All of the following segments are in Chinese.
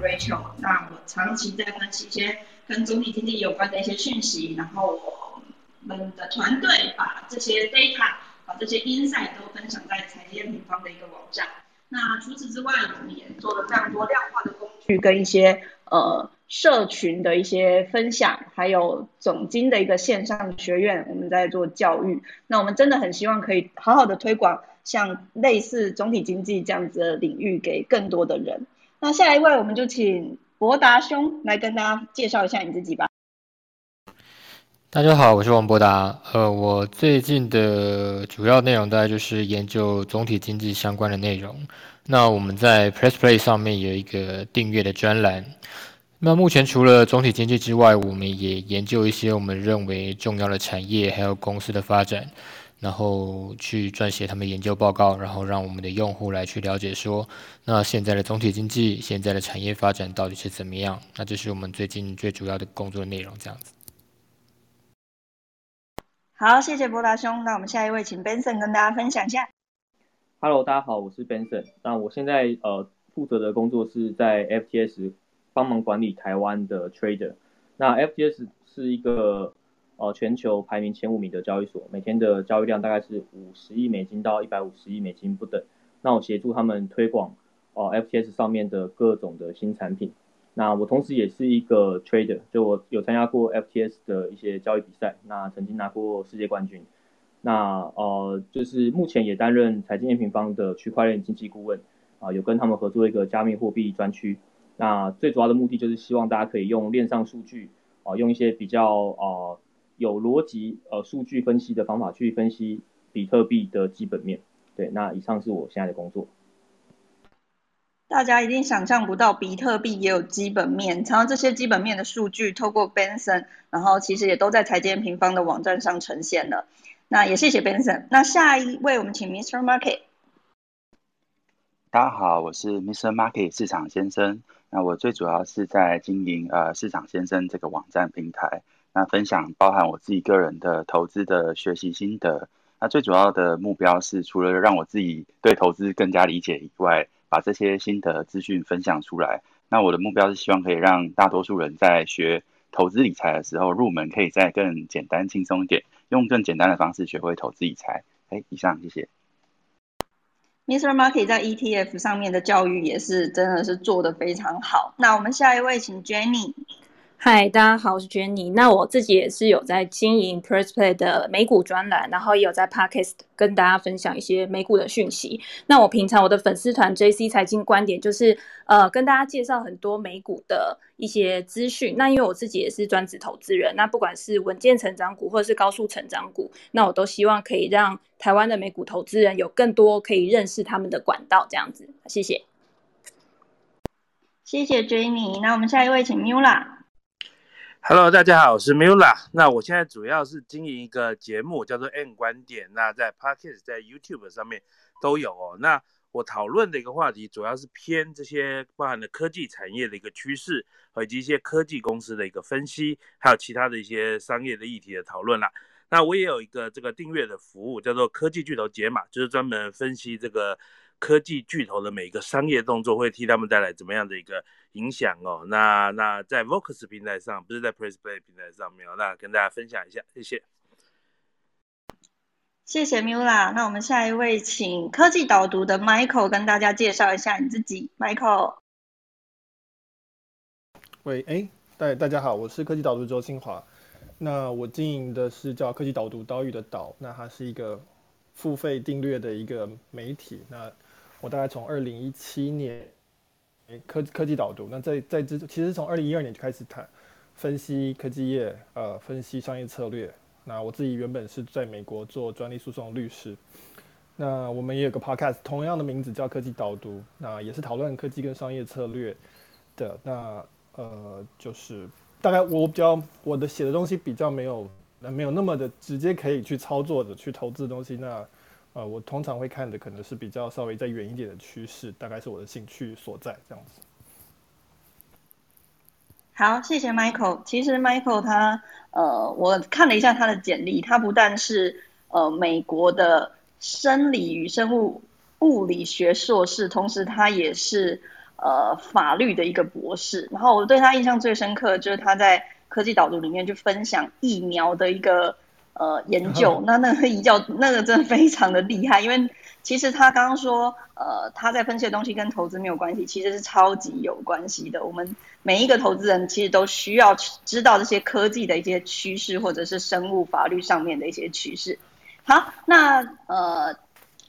Rachel。那我长期在分析一些跟总体经济有关的一些讯息，然后我们的团队把这些 data、把这些 insight 都分享在财经平方的一个网站。那除此之外，我们也做了非常多量化的工具跟一些呃社群的一些分享，还有总经的一个线上学院，我们在做教育。那我们真的很希望可以好好的推广像类似总体经济这样子的领域给更多的人。那下一位，我们就请博达兄来跟大家介绍一下你自己吧。大家好，我是王博达。呃，我最近的主要内容大概就是研究总体经济相关的内容。那我们在 Press Play 上面有一个订阅的专栏。那目前除了总体经济之外，我们也研究一些我们认为重要的产业还有公司的发展，然后去撰写他们研究报告，然后让我们的用户来去了解说，那现在的总体经济、现在的产业发展到底是怎么样？那这是我们最近最主要的工作内容，这样子。好，谢谢博达兄。那我们下一位，请 Benson 跟大家分享一下。Hello，大家好，我是 Benson。那我现在呃负责的工作是在 FTS 帮忙管理台湾的 Trader。那 FTS 是一个呃全球排名前五名的交易所，每天的交易量大概是五十亿美金到一百五十亿美金不等。那我协助他们推广哦 FTS 上面的各种的新产品。那我同时也是一个 trader，就我有参加过 FTS 的一些交易比赛，那曾经拿过世界冠军。那呃，就是目前也担任财经验平方的区块链经济顾问，啊，有跟他们合作一个加密货币专区。那最主要的目的就是希望大家可以用链上数据，啊，用一些比较呃有逻辑呃数据分析的方法去分析比特币的基本面。对，那以上是我现在的工作。大家一定想象不到，比特币也有基本面。然后这些基本面的数据，透过 Benson，然后其实也都在财经平方的网站上呈现了。那也谢谢 Benson。那下一位，我们请 Mr. Market。大家好，我是 Mr. Market 市场先生。那我最主要是在经营呃市场先生这个网站平台，那分享包含我自己个人的投资的学习心得。那最主要的目标是，除了让我自己对投资更加理解以外，把这些心得资讯分享出来，那我的目标是希望可以让大多数人在学投资理财的时候入门可以再更简单轻松一点，用更简单的方式学会投资理财。哎，以上谢谢。Mr. Market 在 ETF 上面的教育也是真的是做的非常好。那我们下一位请 Jenny。嗨，大家好，我是 Jenny。那我自己也是有在经营 Press Play 的美股专栏，然后也有在 Podcast 跟大家分享一些美股的讯息。那我平常我的粉丝团 JC 财经观点就是呃跟大家介绍很多美股的一些资讯。那因为我自己也是专职投资人，那不管是稳健成长股或者是高速成长股，那我都希望可以让台湾的美股投资人有更多可以认识他们的管道。这样子，谢谢。谢谢 Jenny。那我们下一位请 Mula。Hello，大家好，我是 Mula。那我现在主要是经营一个节目，叫做 N 观点。那在 Podcast、在 YouTube 上面都有哦。那我讨论的一个话题，主要是偏这些包含的科技产业的一个趋势，以及一些科技公司的一个分析，还有其他的一些商业的议题的讨论啦。那我也有一个这个订阅的服务，叫做科技巨头解码，就是专门分析这个科技巨头的每一个商业动作，会替他们带来怎么样的一个。影响哦，那那在 Vocus 平台上，不是在 Press Play 平台上面哦，那跟大家分享一下，谢谢。谢谢 Mula，那我们下一位请科技导读的 Michael 跟大家介绍一下你自己，Michael。喂，哎，大大家好，我是科技导读周清华。那我经营的是叫科技导读岛屿的岛，那它是一个付费订阅的一个媒体。那我大概从二零一七年。科科技导读，那在在之其实从二零一二年就开始谈分析科技业，呃，分析商业策略。那我自己原本是在美国做专利诉讼律师。那我们也有个 podcast，同样的名字叫科技导读，那也是讨论科技跟商业策略的。那呃，就是大概我比较我的写的东西比较没有没有那么的直接可以去操作的去投资的东西。那呃，我通常会看的可能是比较稍微再远一点的趋势，大概是我的兴趣所在这样子。好，谢谢 Michael。其实 Michael 他呃，我看了一下他的简历，他不但是呃美国的生理与生物物理学硕士，同时他也是。呃法律的一个博士。然后我对他印象最深刻就是他在科技导读里面就分享疫苗的一个呃研究，那那个一教 那个真的非常的厉害，因为其实他刚刚说呃他在分析的东西跟投资没有关系，其实是超级有关系的。我们每一个投资人其实都需要知道这些科技的一些趋势，或者是生物法律上面的一些趋势。好，那呃。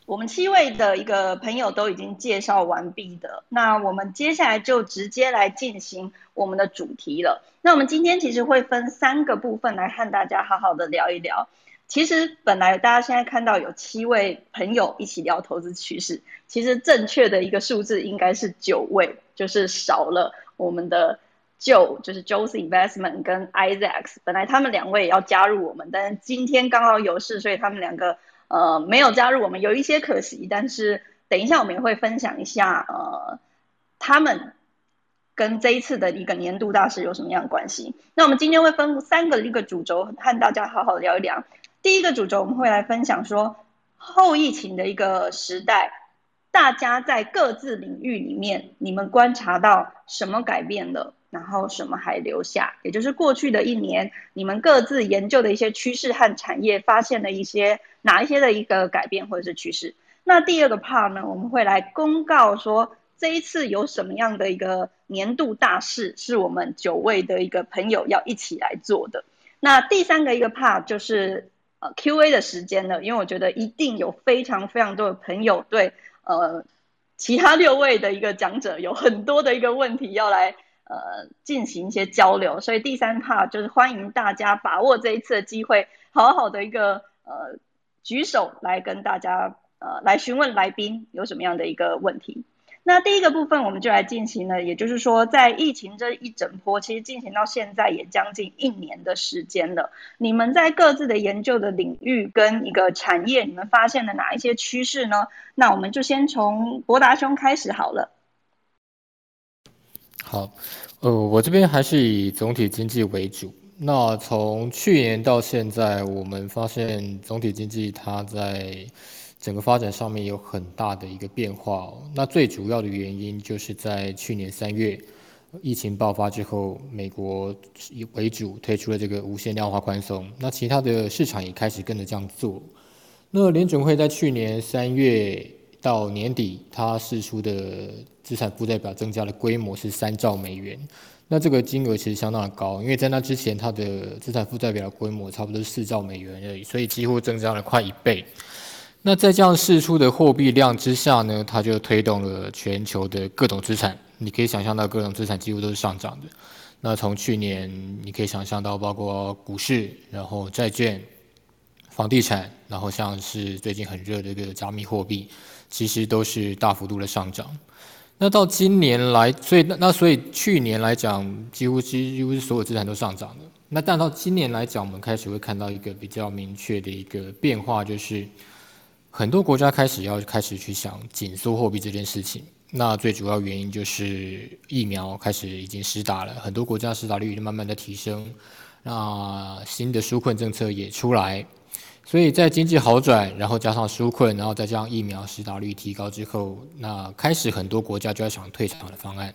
我们七位的一个朋友都已经介绍完毕的，那我们接下来就直接来进行我们的主题了。那我们今天其实会分三个部分来和大家好好的聊一聊。其实本来大家现在看到有七位朋友一起聊投资趋势，其实正确的一个数字应该是九位，就是少了我们的 Joe，就是 Joe's Investment 跟 Isaac。本来他们两位也要加入我们，但是今天刚好有事，所以他们两个。呃，没有加入我们有一些可惜，但是等一下我们也会分享一下，呃，他们跟这一次的一个年度大事有什么样的关系。那我们今天会分三个一个主轴和大家好好聊一聊。第一个主轴我们会来分享说，后疫情的一个时代，大家在各自领域里面，你们观察到什么改变了？然后什么还留下？也就是过去的一年，你们各自研究的一些趋势和产业，发现了一些哪一些的一个改变或者是趋势。那第二个 part 呢，我们会来公告说这一次有什么样的一个年度大事，是我们九位的一个朋友要一起来做的。那第三个一个 part 就是呃 Q&A 的时间了，因为我觉得一定有非常非常多的朋友对呃其他六位的一个讲者有很多的一个问题要来。呃，进行一些交流，所以第三趴就是欢迎大家把握这一次的机会，好好的一个呃举手来跟大家呃来询问来宾有什么样的一个问题。那第一个部分我们就来进行了，也就是说在疫情这一整波，其实进行到现在也将近一年的时间了。你们在各自的研究的领域跟一个产业，你们发现了哪一些趋势呢？那我们就先从博达兄开始好了。好，呃，我这边还是以总体经济为主。那从去年到现在，我们发现总体经济它在整个发展上面有很大的一个变化。那最主要的原因就是在去年三月疫情爆发之后，美国以为主推出了这个无限量化宽松，那其他的市场也开始跟着这样做。那联准会在去年三月。到年底，它释出的资产负债表增加的规模是三兆美元，那这个金额其实相当的高，因为在那之前，它的资产负债表的规模差不多是四兆美元而已，所以几乎增加了快一倍。那在这样释出的货币量之下呢，它就推动了全球的各种资产，你可以想象到各种资产几乎都是上涨的。那从去年，你可以想象到包括股市，然后债券、房地产，然后像是最近很热的一个加密货币。其实都是大幅度的上涨。那到今年来，所以那所以去年来讲，几乎几乎是所有资产都上涨了。那但到今年来讲，我们开始会看到一个比较明确的一个变化，就是很多国家开始要开始去想紧缩货币这件事情。那最主要原因就是疫苗开始已经施打了，很多国家施打率已经慢慢的提升。那新的纾困政策也出来。所以在经济好转，然后加上纾困，然后再加上疫苗施打率提高之后，那开始很多国家就要想退场的方案。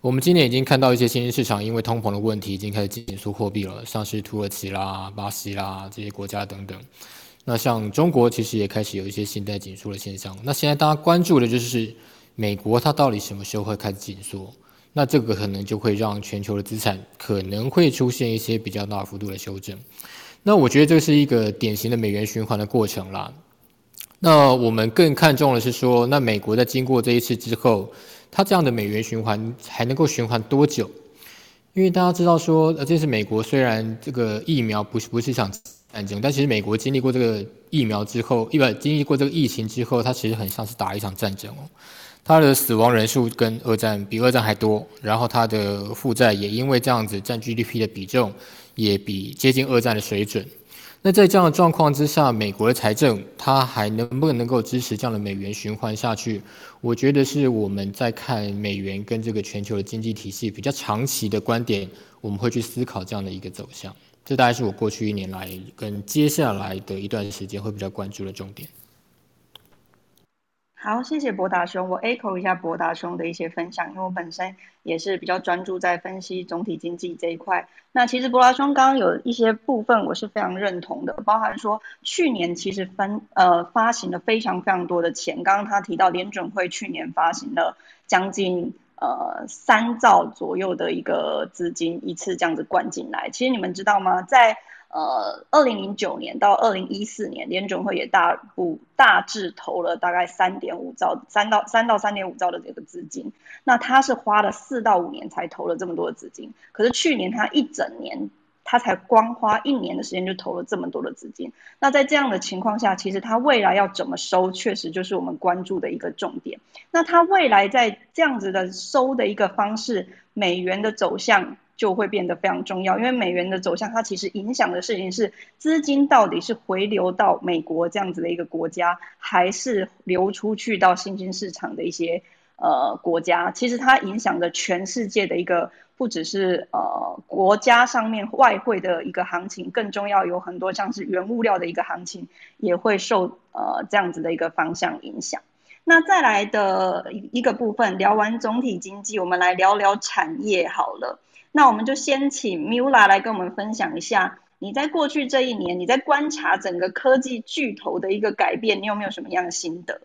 我们今年已经看到一些新兴市场因为通膨的问题已经开始紧缩货币了，像是土耳其啦、巴西啦这些国家等等。那像中国其实也开始有一些信贷紧缩的现象。那现在大家关注的就是美国它到底什么时候会开始紧缩？那这个可能就会让全球的资产可能会出现一些比较大幅度的修正。那我觉得这是一个典型的美元循环的过程啦。那我们更看重的是说，那美国在经过这一次之后，它这样的美元循环还能够循环多久？因为大家知道说，呃，这是美国虽然这个疫苗不是不是一场战争，但其实美国经历过这个疫苗之后，一般经历过这个疫情之后，它其实很像是打一场战争哦。它的死亡人数跟二战比二战还多，然后它的负债也因为这样子占 GDP 的比重。也比接近二战的水准。那在这样的状况之下，美国的财政它还能不能够支持这样的美元循环下去？我觉得是我们在看美元跟这个全球的经济体系比较长期的观点，我们会去思考这样的一个走向。这大概是我过去一年来跟接下来的一段时间会比较关注的重点。好，谢谢博达兄。我 echo 一下博达兄的一些分享，因为我本身也是比较专注在分析总体经济这一块。那其实博达兄刚刚有一些部分我是非常认同的，包含说去年其实分呃发行了非常非常多的钱。刚刚他提到联准会去年发行了将近呃三兆左右的一个资金一次这样子灌进来。其实你们知道吗？在呃，二零零九年到二零一四年，联准会也大部大致投了大概三点五兆，三到三到三点五兆的这个资金。那他是花了四到五年才投了这么多的资金，可是去年他一整年，他才光花一年的时间就投了这么多的资金。那在这样的情况下，其实他未来要怎么收，确实就是我们关注的一个重点。那他未来在这样子的收的一个方式，美元的走向。就会变得非常重要，因为美元的走向，它其实影响的事情是资金到底是回流到美国这样子的一个国家，还是流出去到新兴市场的一些呃国家。其实它影响的全世界的一个，不只是呃国家上面外汇的一个行情，更重要有很多像是原物料的一个行情，也会受呃这样子的一个方向影响。那再来的一一个部分，聊完总体经济，我们来聊聊产业好了。那我们就先请 Mula 来跟我们分享一下，你在过去这一年，你在观察整个科技巨头的一个改变，你有没有什么样的心得？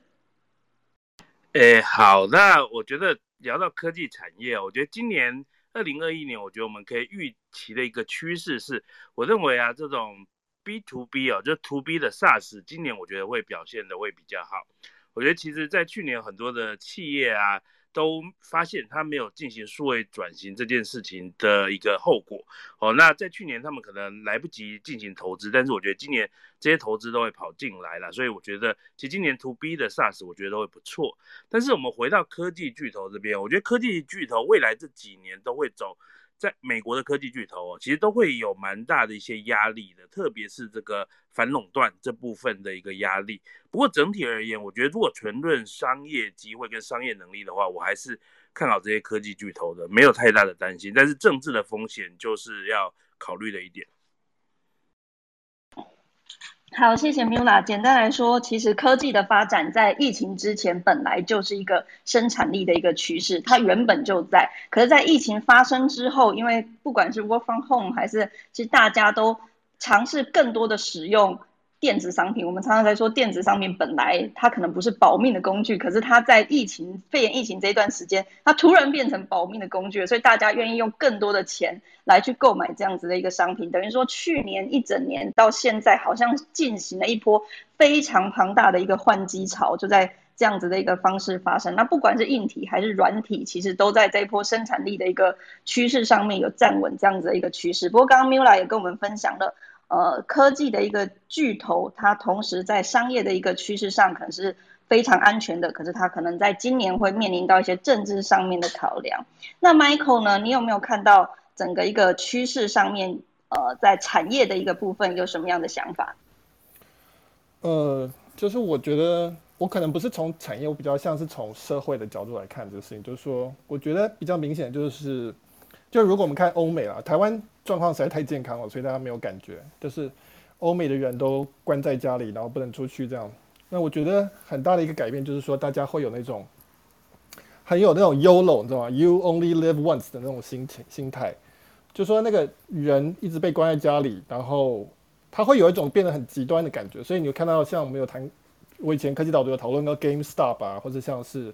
诶，好，那我觉得聊到科技产业，我觉得今年二零二一年，我觉得我们可以预期的一个趋势是，我认为啊，这种 B to B 哦，就 to B 的 SaaS，今年我觉得会表现的会比较好。我觉得其实在去年很多的企业啊。都发现他没有进行数位转型这件事情的一个后果哦。那在去年他们可能来不及进行投资，但是我觉得今年这些投资都会跑进来了，所以我觉得其实今年 To B 的 SaaS 我觉得都会不错。但是我们回到科技巨头这边，我觉得科技巨头未来这几年都会走。在美国的科技巨头哦，其实都会有蛮大的一些压力的，特别是这个反垄断这部分的一个压力。不过整体而言，我觉得如果纯论商业机会跟商业能力的话，我还是看好这些科技巨头的，没有太大的担心。但是政治的风险就是要考虑的一点。好，谢谢 Mula。简单来说，其实科技的发展在疫情之前本来就是一个生产力的一个趋势，它原本就在。可是，在疫情发生之后，因为不管是 Work from Home 还是其实大家都尝试更多的使用。电子商品，我们常常在说电子商品本来它可能不是保命的工具，可是它在疫情肺炎疫情这一段时间，它突然变成保命的工具，所以大家愿意用更多的钱来去购买这样子的一个商品。等于说去年一整年到现在，好像进行了一波非常庞大的一个换机潮，就在这样子的一个方式发生。那不管是硬体还是软体，其实都在这一波生产力的一个趋势上面有站稳这样子的一个趋势。不过刚刚 Mila 也跟我们分享了。呃，科技的一个巨头，它同时在商业的一个趋势上可能是非常安全的，可是它可能在今年会面临到一些政治上面的考量。那 Michael 呢？你有没有看到整个一个趋势上面，呃，在产业的一个部分有什么样的想法？呃，就是我觉得我可能不是从产业，我比较像是从社会的角度来看这个事情。就是说，我觉得比较明显就是，就如果我们看欧美啊，台湾。状况实在太健康了，所以大家没有感觉。就是欧美的人都关在家里，然后不能出去这样。那我觉得很大的一个改变就是说，大家会有那种很有那种 YOLO，你知道吗？You only live once 的那种心情心态。就说那个人一直被关在家里，然后他会有一种变得很极端的感觉。所以你看到像我们有谈，我以前科技导读有讨论过 GameStop 啊，或者像是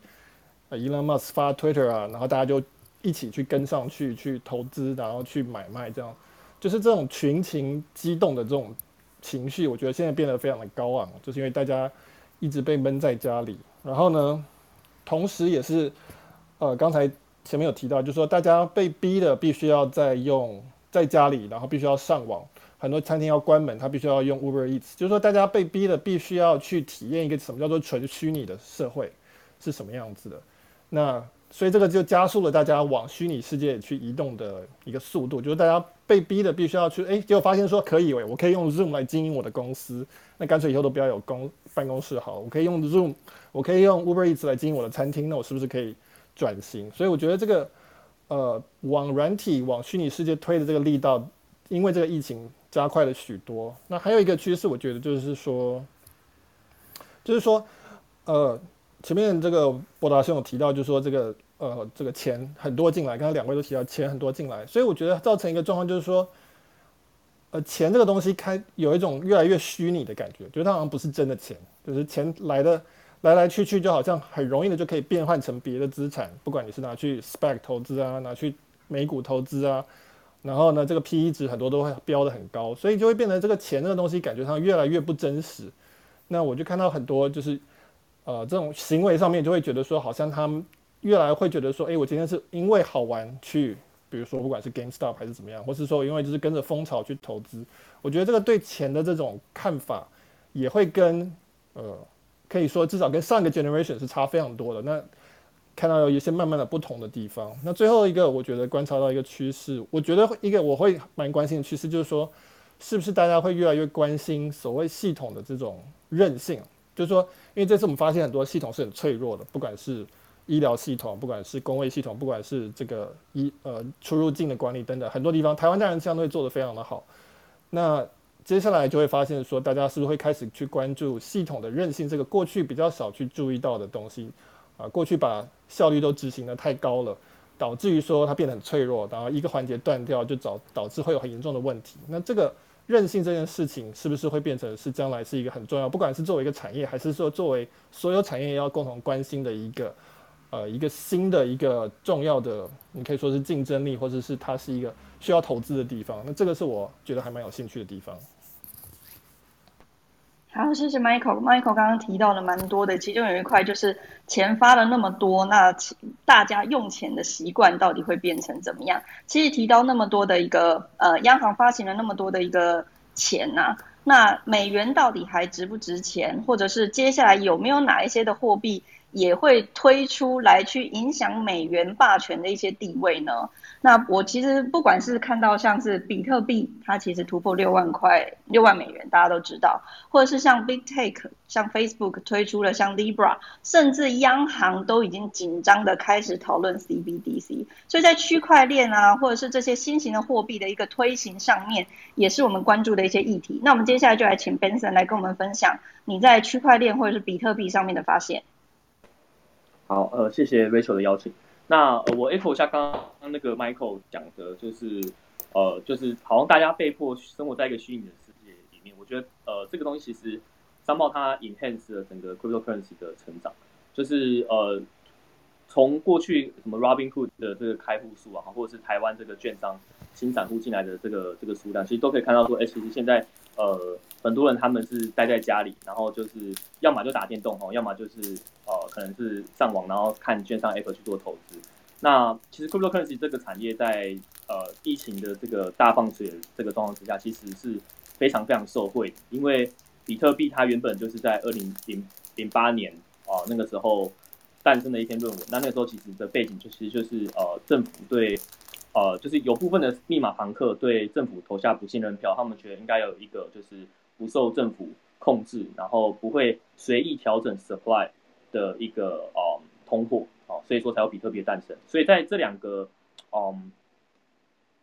Elon Musk 发 Twitter 啊，然后大家就。一起去跟上去，去投资，然后去买卖，这样。就是这种群情激动的这种情绪，我觉得现在变得非常的高昂，就是因为大家一直被闷在家里，然后呢，同时也是呃，刚才前面有提到，就是说大家被逼的必须要在用在家里，然后必须要上网，很多餐厅要关门，他必须要用 Uber Eats，就是说大家被逼的必须要去体验一个什么叫做纯虚拟的社会是什么样子的，那。所以这个就加速了大家往虚拟世界去移动的一个速度，就是大家被逼的必须要去，哎，结果发现说可以，我可以用 Zoom 来经营我的公司，那干脆以后都不要有公办公室好，我可以用 Zoom，我可以用 Uber Eats 来经营我的餐厅，那我是不是可以转型？所以我觉得这个呃往软体往虚拟世界推的这个力道，因为这个疫情加快了许多。那还有一个趋势，我觉得就是说，就是说，呃。前面这个博达兄有提到，就是说这个呃这个钱很多进来，刚才两位都提到钱很多进来，所以我觉得造成一个状况就是说，呃钱这个东西开有一种越来越虚拟的感觉，觉得它好像不是真的钱，就是钱来的来来去去，就好像很容易的就可以变换成别的资产，不管你是拿去 spec 投资啊，拿去美股投资啊。然后呢，这个 P E 值很多都会标的很高，所以就会变成这个钱这个东西感觉上越来越不真实。那我就看到很多就是呃这种行为上面就会觉得说，好像他们越来会觉得说，哎，我今天是因为好玩去，比如说不管是 GameStop 还是怎么样，或是说因为就是跟着风潮去投资，我觉得这个对钱的这种看法也会跟呃可以说至少跟上一个 generation 是差非常多的。那看到有一些慢慢的不同的地方。那最后一个，我觉得观察到一个趋势，我觉得一个我会蛮关心的趋势，就是说，是不是大家会越来越关心所谓系统的这种韧性？就是说，因为这次我们发现很多系统是很脆弱的，不管是医疗系统，不管是工位系统，不管是这个医呃出入境的管理等等，很多地方台湾当然相对做得非常的好。那接下来就会发现说，大家是不是会开始去关注系统的韧性这个过去比较少去注意到的东西？啊，过去把效率都执行的太高了，导致于说它变得很脆弱，然后一个环节断掉就导导致会有很严重的问题。那这个韧性这件事情是不是会变成是将来是一个很重要，不管是作为一个产业，还是说作为所有产业要共同关心的一个呃一个新的一个重要的，你可以说是竞争力，或者是它是一个需要投资的地方。那这个是我觉得还蛮有兴趣的地方。好，谢谢 Michael。Michael 刚刚提到了蛮多的，其中有一块就是钱发了那么多，那大家用钱的习惯到底会变成怎么样？其实提到那么多的一个呃，央行发行了那么多的一个钱呐，那美元到底还值不值钱？或者是接下来有没有哪一些的货币？也会推出来去影响美元霸权的一些地位呢？那我其实不管是看到像是比特币，它其实突破六万块、六万美元，大家都知道，或者是像 Big Take、像 Facebook 推出了像 Libra，甚至央行都已经紧张的开始讨论 CBDC，所以在区块链啊，或者是这些新型的货币的一个推行上面，也是我们关注的一些议题。那我们接下来就来请 Benson 来跟我们分享你在区块链或者是比特币上面的发现。好，呃，谢谢 Rachel 的邀请。那呃，我 echo 一下刚刚那个 Michael 讲的，就是呃，就是好像大家被迫生活在一个虚拟的世界里面。我觉得呃，这个东西其实商报它 enhance 了整个 cryptocurrency 的成长，就是呃，从过去什么 Robinhood 的这个开户数啊，或者是台湾这个券商新散户进来的这个这个数量，其实都可以看到说，哎，其实现在。呃，很多人他们是待在家里，然后就是要么就打电动哦，要么就是呃，可能是上网，然后看券商 App 去做投资。那其实 Cryptocurrency 这个产业在呃疫情的这个大放水的这个状况之下，其实是非常非常受惠，因为比特币它原本就是在二零零零八年啊那个时候诞生的一篇论文。那那个时候其实的背景就其实就是呃政府对。呃，就是有部分的密码房客对政府投下不信任票，他们觉得应该有一个就是不受政府控制，然后不会随意调整 supply 的一个呃通货，哦，所以说才有比特币诞生。所以在这两个嗯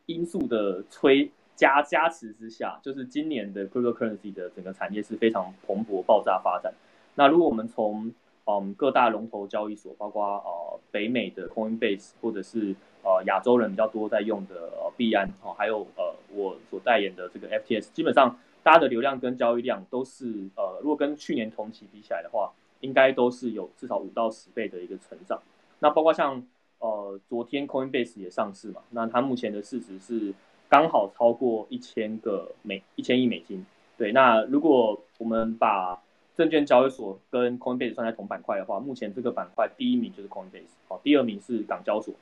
因素的催加加持之下，就是今年的 cryptocurrency 的整个产业是非常蓬勃爆炸发展。那如果我们从嗯各大龙头交易所，包括呃北美的 Coinbase 或者是呃，亚洲人比较多在用的呃币安哦，还有呃我所代言的这个 FTS，基本上大家的流量跟交易量都是呃，如果跟去年同期比起来的话，应该都是有至少五到十倍的一个成长。那包括像呃昨天 Coinbase 也上市嘛，那它目前的市值是刚好超过一千个美一千亿美金。对，那如果我们把证券交易所跟 Coinbase 算在同板块的话，目前这个板块第一名就是 Coinbase，好，第二名是港交所。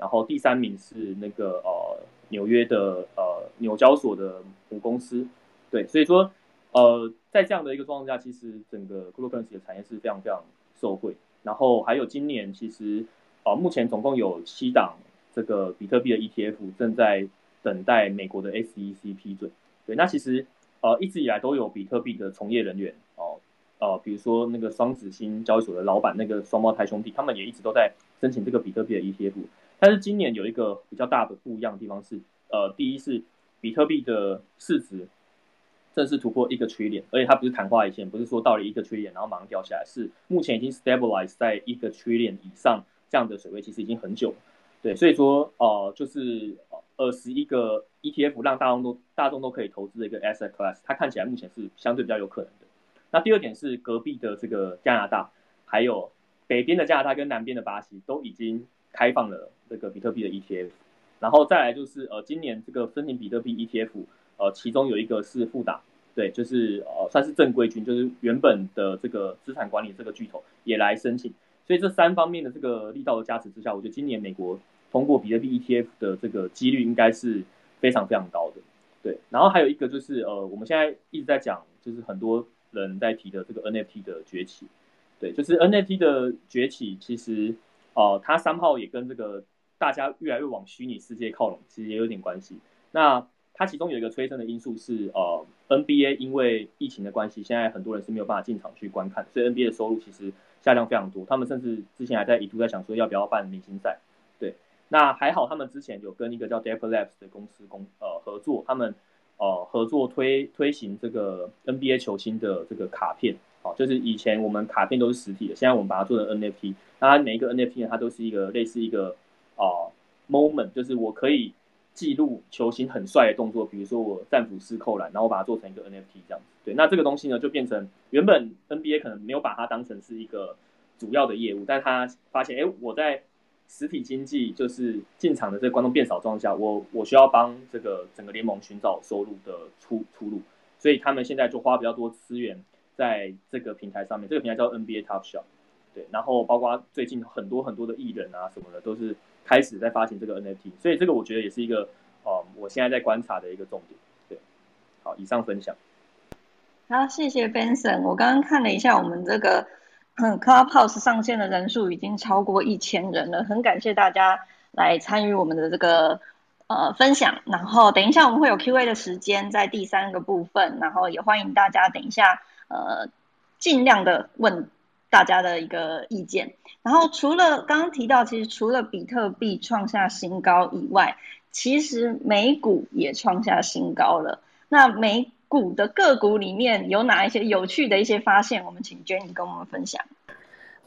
然后第三名是那个呃纽约的呃纽交所的母公司，对，所以说呃在这样的一个状况下，其实整个 cryptocurrency 的产业是非常非常受惠。然后还有今年其实呃目前总共有七档这个比特币的 ETF 正在等待美国的 SEC 批准。对，那其实呃一直以来都有比特币的从业人员哦呃比如说那个双子星交易所的老板那个双胞胎兄弟，他们也一直都在申请这个比特币的 ETF。但是今年有一个比较大的不一样的地方是，呃，第一是比特币的市值正式突破一个区链而且它不是昙花一现，不是说到了一个区链然后马上掉下来，是目前已经 stabilize 在一个区链以上这样的水位，其实已经很久了。对，所以说呃，就是二十一个 ETF 让大众都大众都可以投资的一个 asset class，它看起来目前是相对比较有可能的。那第二点是隔壁的这个加拿大，还有北边的加拿大跟南边的巴西都已经开放了这个比特币的 ETF，然后再来就是呃今年这个申请比特币 ETF，呃其中有一个是富达，对，就是呃算是正规军，就是原本的这个资产管理这个巨头也来申请，所以这三方面的这个力道的加持之下，我觉得今年美国通过比特币 ETF 的这个几率应该是非常非常高的，对，然后还有一个就是呃我们现在一直在讲，就是很多。人在提的这个 NFT 的崛起，对，就是 NFT 的崛起，其实，呃，它三号也跟这个大家越来越往虚拟世界靠拢，其实也有点关系。那它其中有一个催生的因素是，呃，NBA 因为疫情的关系，现在很多人是没有办法进场去观看，所以 NBA 的收入其实下降非常多。他们甚至之前还在一度在想说要不要办明星赛，对。那还好，他们之前有跟一个叫 Dapper Labs 的公司公呃合作，他们。呃，合作推推行这个 NBA 球星的这个卡片，哦，就是以前我们卡片都是实体的，现在我们把它做成 NFT。那每一个 NFT 呢，它都是一个类似一个啊 moment，就是我可以记录球星很帅的动作，比如说我战斧式扣篮，然后我把它做成一个 NFT 这样子。对，那这个东西呢，就变成原本 NBA 可能没有把它当成是一个主要的业务，但他发现，哎，我在实体经济就是进场的这个观众变少状况下，我我需要帮这个整个联盟寻找收入的出出路，所以他们现在就花比较多资源在这个平台上面。这个平台叫 NBA Top Shot，然后包括最近很多很多的艺人啊什么的，都是开始在发行这个 NFT，所以这个我觉得也是一个呃，我现在在观察的一个重点。对，好，以上分享。好，谢谢 Benson。我刚刚看了一下我们这个。嗯，Clubhouse 上线的人数已经超过一千人了，很感谢大家来参与我们的这个呃分享。然后等一下我们会有 Q&A 的时间在第三个部分，然后也欢迎大家等一下呃尽量的问大家的一个意见。然后除了刚刚提到，其实除了比特币创下新高以外，其实美股也创下新高了。那美股的个股里面有哪一些有趣的一些发现？我们请 Jenny 跟我们分享。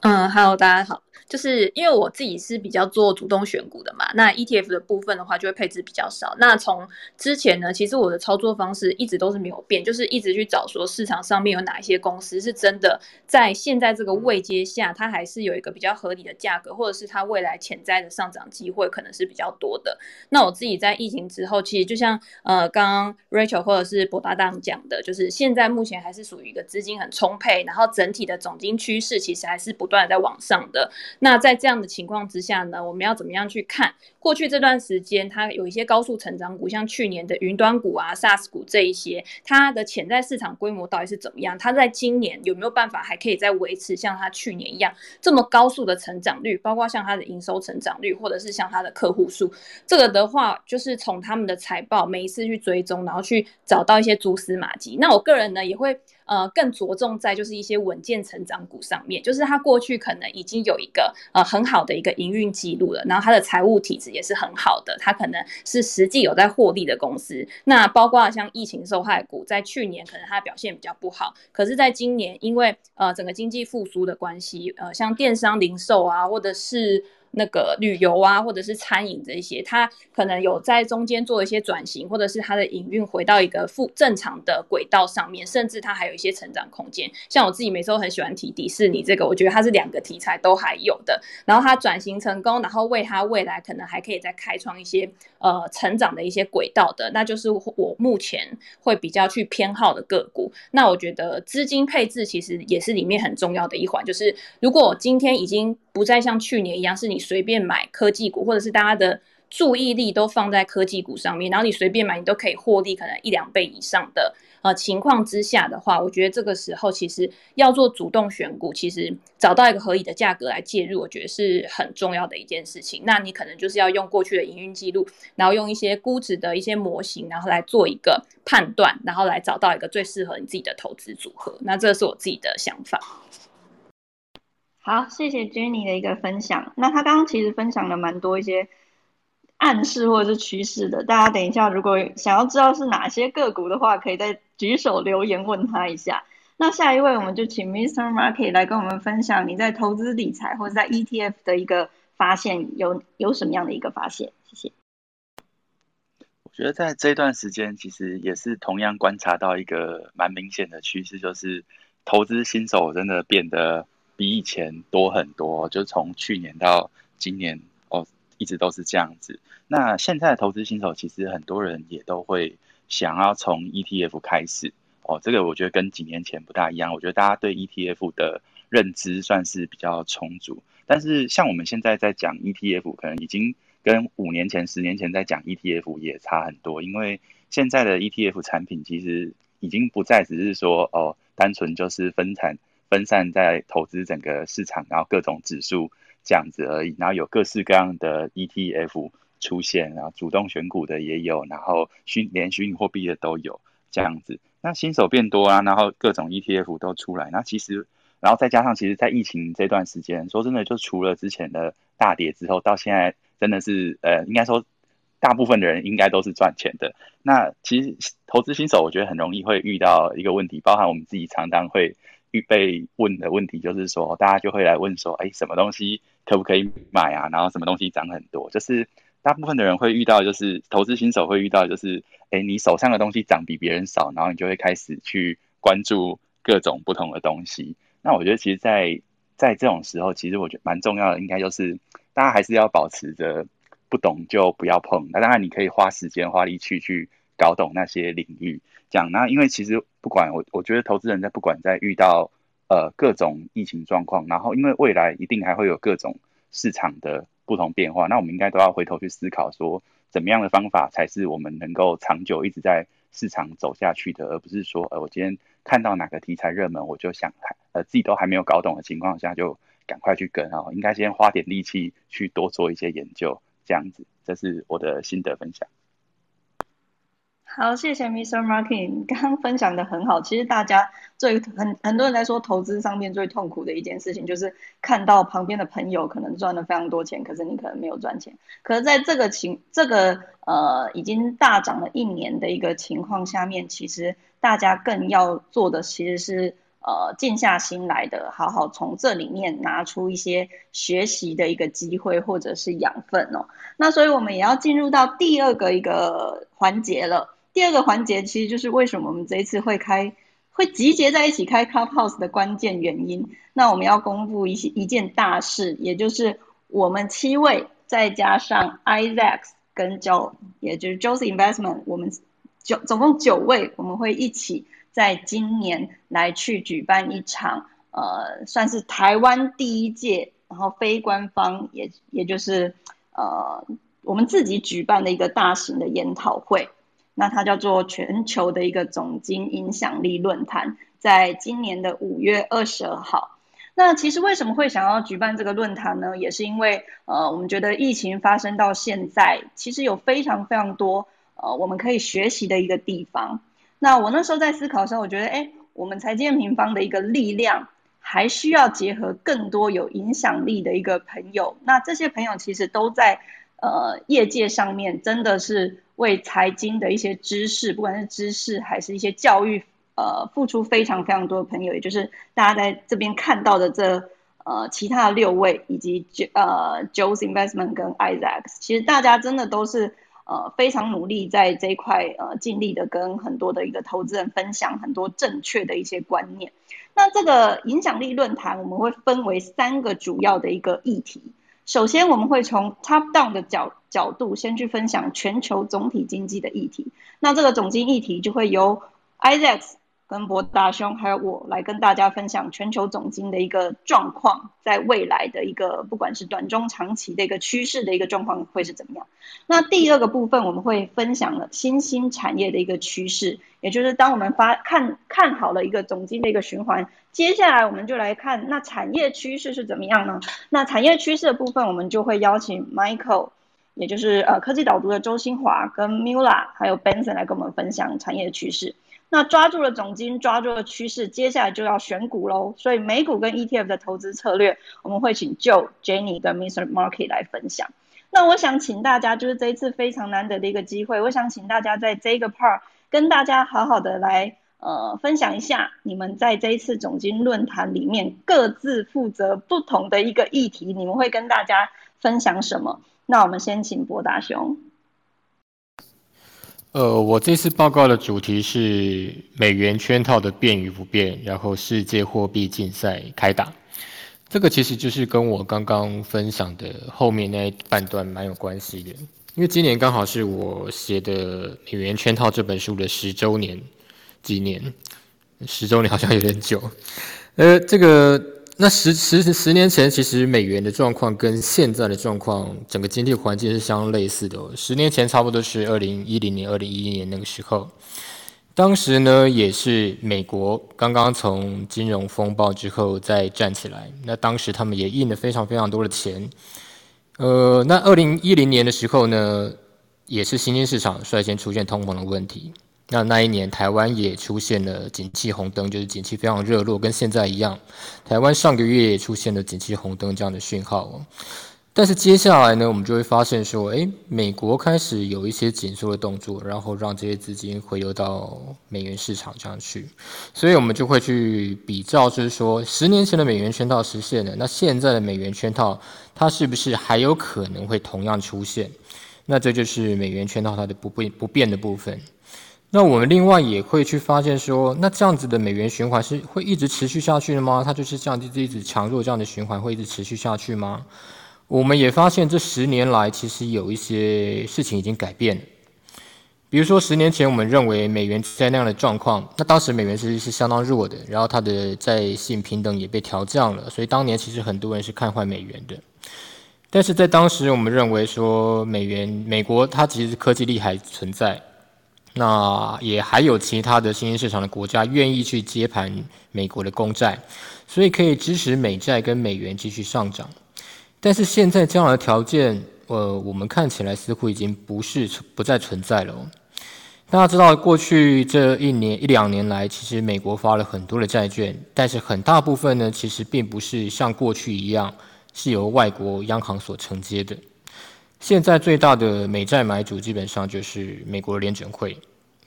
嗯，Hello，大家好。就是因为我自己是比较做主动选股的嘛，那 ETF 的部分的话就会配置比较少。那从之前呢，其实我的操作方式一直都是没有变，就是一直去找说市场上面有哪一些公司是真的在现在这个位阶下，它还是有一个比较合理的价格，或者是它未来潜在的上涨机会可能是比较多的。那我自己在疫情之后，其实就像呃刚刚 Rachel 或者是博达当讲的，就是现在目前还是属于一个资金很充沛，然后整体的总金趋势其实还是不。断在往上的，那在这样的情况之下呢，我们要怎么样去看过去这段时间它有一些高速成长股，像去年的云端股啊、SaaS 股这一些，它的潜在市场规模到底是怎么样？它在今年有没有办法还可以再维持像它去年一样这么高速的成长率？包括像它的营收成长率，或者是像它的客户数，这个的话就是从他们的财报每一次去追踪，然后去找到一些蛛丝马迹。那我个人呢也会。呃，更着重在就是一些稳健成长股上面，就是它过去可能已经有一个呃很好的一个营运记录了，然后它的财务体质也是很好的，它可能是实际有在获利的公司。那包括像疫情受害股，在去年可能它表现比较不好，可是在今年因为呃整个经济复苏的关系，呃像电商零售啊，或者是。那个旅游啊，或者是餐饮这些，它可能有在中间做一些转型，或者是它的营运回到一个复正常的轨道上面，甚至它还有一些成长空间。像我自己每次都很喜欢提迪士尼这个，我觉得它是两个题材都还有的。然后它转型成功，然后为它未来可能还可以再开创一些呃成长的一些轨道的，那就是我目前会比较去偏好的个股。那我觉得资金配置其实也是里面很重要的一环，就是如果今天已经不再像去年一样是你。随便买科技股，或者是大家的注意力都放在科技股上面，然后你随便买，你都可以获利，可能一两倍以上的呃情况之下的话，我觉得这个时候其实要做主动选股，其实找到一个合理的价格来介入，我觉得是很重要的一件事情。那你可能就是要用过去的营运记录，然后用一些估值的一些模型，然后来做一个判断，然后来找到一个最适合你自己的投资组合。那这是我自己的想法。好，谢谢 Jenny 的一个分享。那他刚刚其实分享了蛮多一些暗示或者是趋势的。大家等一下，如果想要知道是哪些个股的话，可以再举手留言问他一下。那下一位，我们就请 Mr. Market 来跟我们分享你在投资理财或者在 ETF 的一个发现，有有什么样的一个发现？谢谢。我觉得在这段时间，其实也是同样观察到一个蛮明显的趋势，就是投资新手真的变得比以前多很多，就从去年到今年哦，一直都是这样子。那现在的投资新手，其实很多人也都会想要从 ETF 开始。哦，这个我觉得跟几年前不大一样。我觉得大家对 ETF 的认知算是比较充足，但是像我们现在在讲 ETF，可能已经跟五年前、十年前在讲 ETF 也差很多。因为现在的 ETF 产品其实已经不再只是说哦，单纯就是分散分散在投资整个市场，然后各种指数这样子而已。然后有各式各样的 ETF 出现，然后主动选股的也有，然后虚连虚拟货币的都有这样子。那新手变多啊，然后各种 ETF 都出来，那其实，然后再加上，其实，在疫情这段时间，说真的，就除了之前的大跌之后，到现在真的是，呃，应该说，大部分的人应该都是赚钱的。那其实投资新手，我觉得很容易会遇到一个问题，包含我们自己常常会预备问的问题，就是说，大家就会来问说，哎，什么东西可不可以买啊？然后什么东西涨很多，就是。大部分的人会遇到，就是投资新手会遇到，就是，哎，你手上的东西涨比别人少，然后你就会开始去关注各种不同的东西。那我觉得，其实，在在这种时候，其实我觉得蛮重要的，应该就是大家还是要保持着不懂就不要碰。那当然，你可以花时间花力气去搞懂那些领域。讲那，因为其实不管我，我觉得投资人在不管在遇到呃各种疫情状况，然后因为未来一定还会有各种市场的。不同变化，那我们应该都要回头去思考，说怎么样的方法才是我们能够长久一直在市场走下去的，而不是说，呃，我今天看到哪个题材热门，我就想，呃，自己都还没有搞懂的情况下，就赶快去跟啊，应该先花点力气去多做一些研究，这样子，这是我的心得分享。好，谢谢 Mr. Martin，刚刚分享的很好。其实大家最很很多人来说，投资上面最痛苦的一件事情，就是看到旁边的朋友可能赚了非常多钱，可是你可能没有赚钱。可是在这个情这个呃已经大涨了一年的一个情况下面，其实大家更要做的其实是呃静下心来的，好好从这里面拿出一些学习的一个机会或者是养分哦。那所以我们也要进入到第二个一个环节了。第二个环节其实就是为什么我们这一次会开会集结在一起开 Clubhouse 的关键原因。那我们要公布一些一件大事，也就是我们七位再加上 Isaac 跟 Joe，也就是 Joe's Investment，我们九总共九位，我们会一起在今年来去举办一场呃，算是台湾第一届，然后非官方也也就是呃我们自己举办的一个大型的研讨会。那它叫做全球的一个总经影响力论坛，在今年的五月二十二号。那其实为什么会想要举办这个论坛呢？也是因为呃，我们觉得疫情发生到现在，其实有非常非常多呃我们可以学习的一个地方。那我那时候在思考的时候，我觉得哎，我们财建平方的一个力量，还需要结合更多有影响力的一个朋友。那这些朋友其实都在呃业界上面，真的是。为财经的一些知识，不管是知识还是一些教育，呃，付出非常非常多的朋友，也就是大家在这边看到的这呃其他六位，以及呃 Joe's Investment 跟 Isaac，其实大家真的都是呃非常努力在这一块呃尽力的跟很多的一个投资人分享很多正确的一些观念。那这个影响力论坛我们会分为三个主要的一个议题。首先，我们会从 top down 的角角度先去分享全球总体经济的议题。那这个总经议题就会由 Isaac。跟博大兄还有我来跟大家分享全球总金的一个状况，在未来的一个不管是短中长期的一个趋势的一个状况会是怎么样？那第二个部分我们会分享了新兴产业的一个趋势，也就是当我们发看看好了一个总金的一个循环，接下来我们就来看那产业趋势是怎么样呢？那产业趋势的部分，我们就会邀请 Michael，也就是呃科技导读的周新华跟 Mula 还有 Benson 来跟我们分享产业趋势。那抓住了总金，抓住了趋势，接下来就要选股喽。所以美股跟 ETF 的投资策略，我们会请就、Jenny 跟 Mr. Market 来分享。那我想请大家，就是这一次非常难得的一个机会，我想请大家在这个 part 跟大家好好的来呃分享一下你们在这一次总经论坛里面各自负责不同的一个议题，你们会跟大家分享什么？那我们先请博达兄。呃，我这次报告的主题是美元圈套的变与不变，然后世界货币竞赛开打。这个其实就是跟我刚刚分享的后面那一半段蛮有关系的，因为今年刚好是我写的《美元圈套》这本书的十周年纪念，十周年好像有点久。呃，这个。那十十十年前，其实美元的状况跟现在的状况，整个经济环境是相类似的。十年前差不多是二零一零年、二零一一年那个时候，当时呢也是美国刚刚从金融风暴之后再站起来，那当时他们也印了非常非常多的钱。呃，那二零一零年的时候呢，也是新兴市场率先出现通膨的问题。那那一年，台湾也出现了景气红灯，就是景气非常热络，跟现在一样。台湾上个月也出现了景气红灯这样的讯号。但是接下来呢，我们就会发现说，诶，美国开始有一些紧缩的动作，然后让这些资金回流到美元市场上去。所以我们就会去比照，就是说，十年前的美元圈套实现了，那现在的美元圈套，它是不是还有可能会同样出现？那这就是美元圈套它的不变不变的部分。那我们另外也会去发现说，那这样子的美元循环是会一直持续下去的吗？它就是这样子一直强弱这样的循环会一直持续下去吗？我们也发现这十年来其实有一些事情已经改变了。比如说十年前我们认为美元在那样的状况，那当时美元其实是相当弱的，然后它的在性平等也被调降了，所以当年其实很多人是看坏美元的。但是在当时我们认为说美元美国它其实科技力还存在。那也还有其他的新兴市场的国家愿意去接盘美国的公债，所以可以支持美债跟美元继续上涨。但是现在这样的条件，呃，我们看起来似乎已经不是不再存在了。哦大家知道，过去这一年一两年来，其实美国发了很多的债券，但是很大部分呢，其实并不是像过去一样是由外国央行所承接的。现在最大的美债买主基本上就是美国联准会，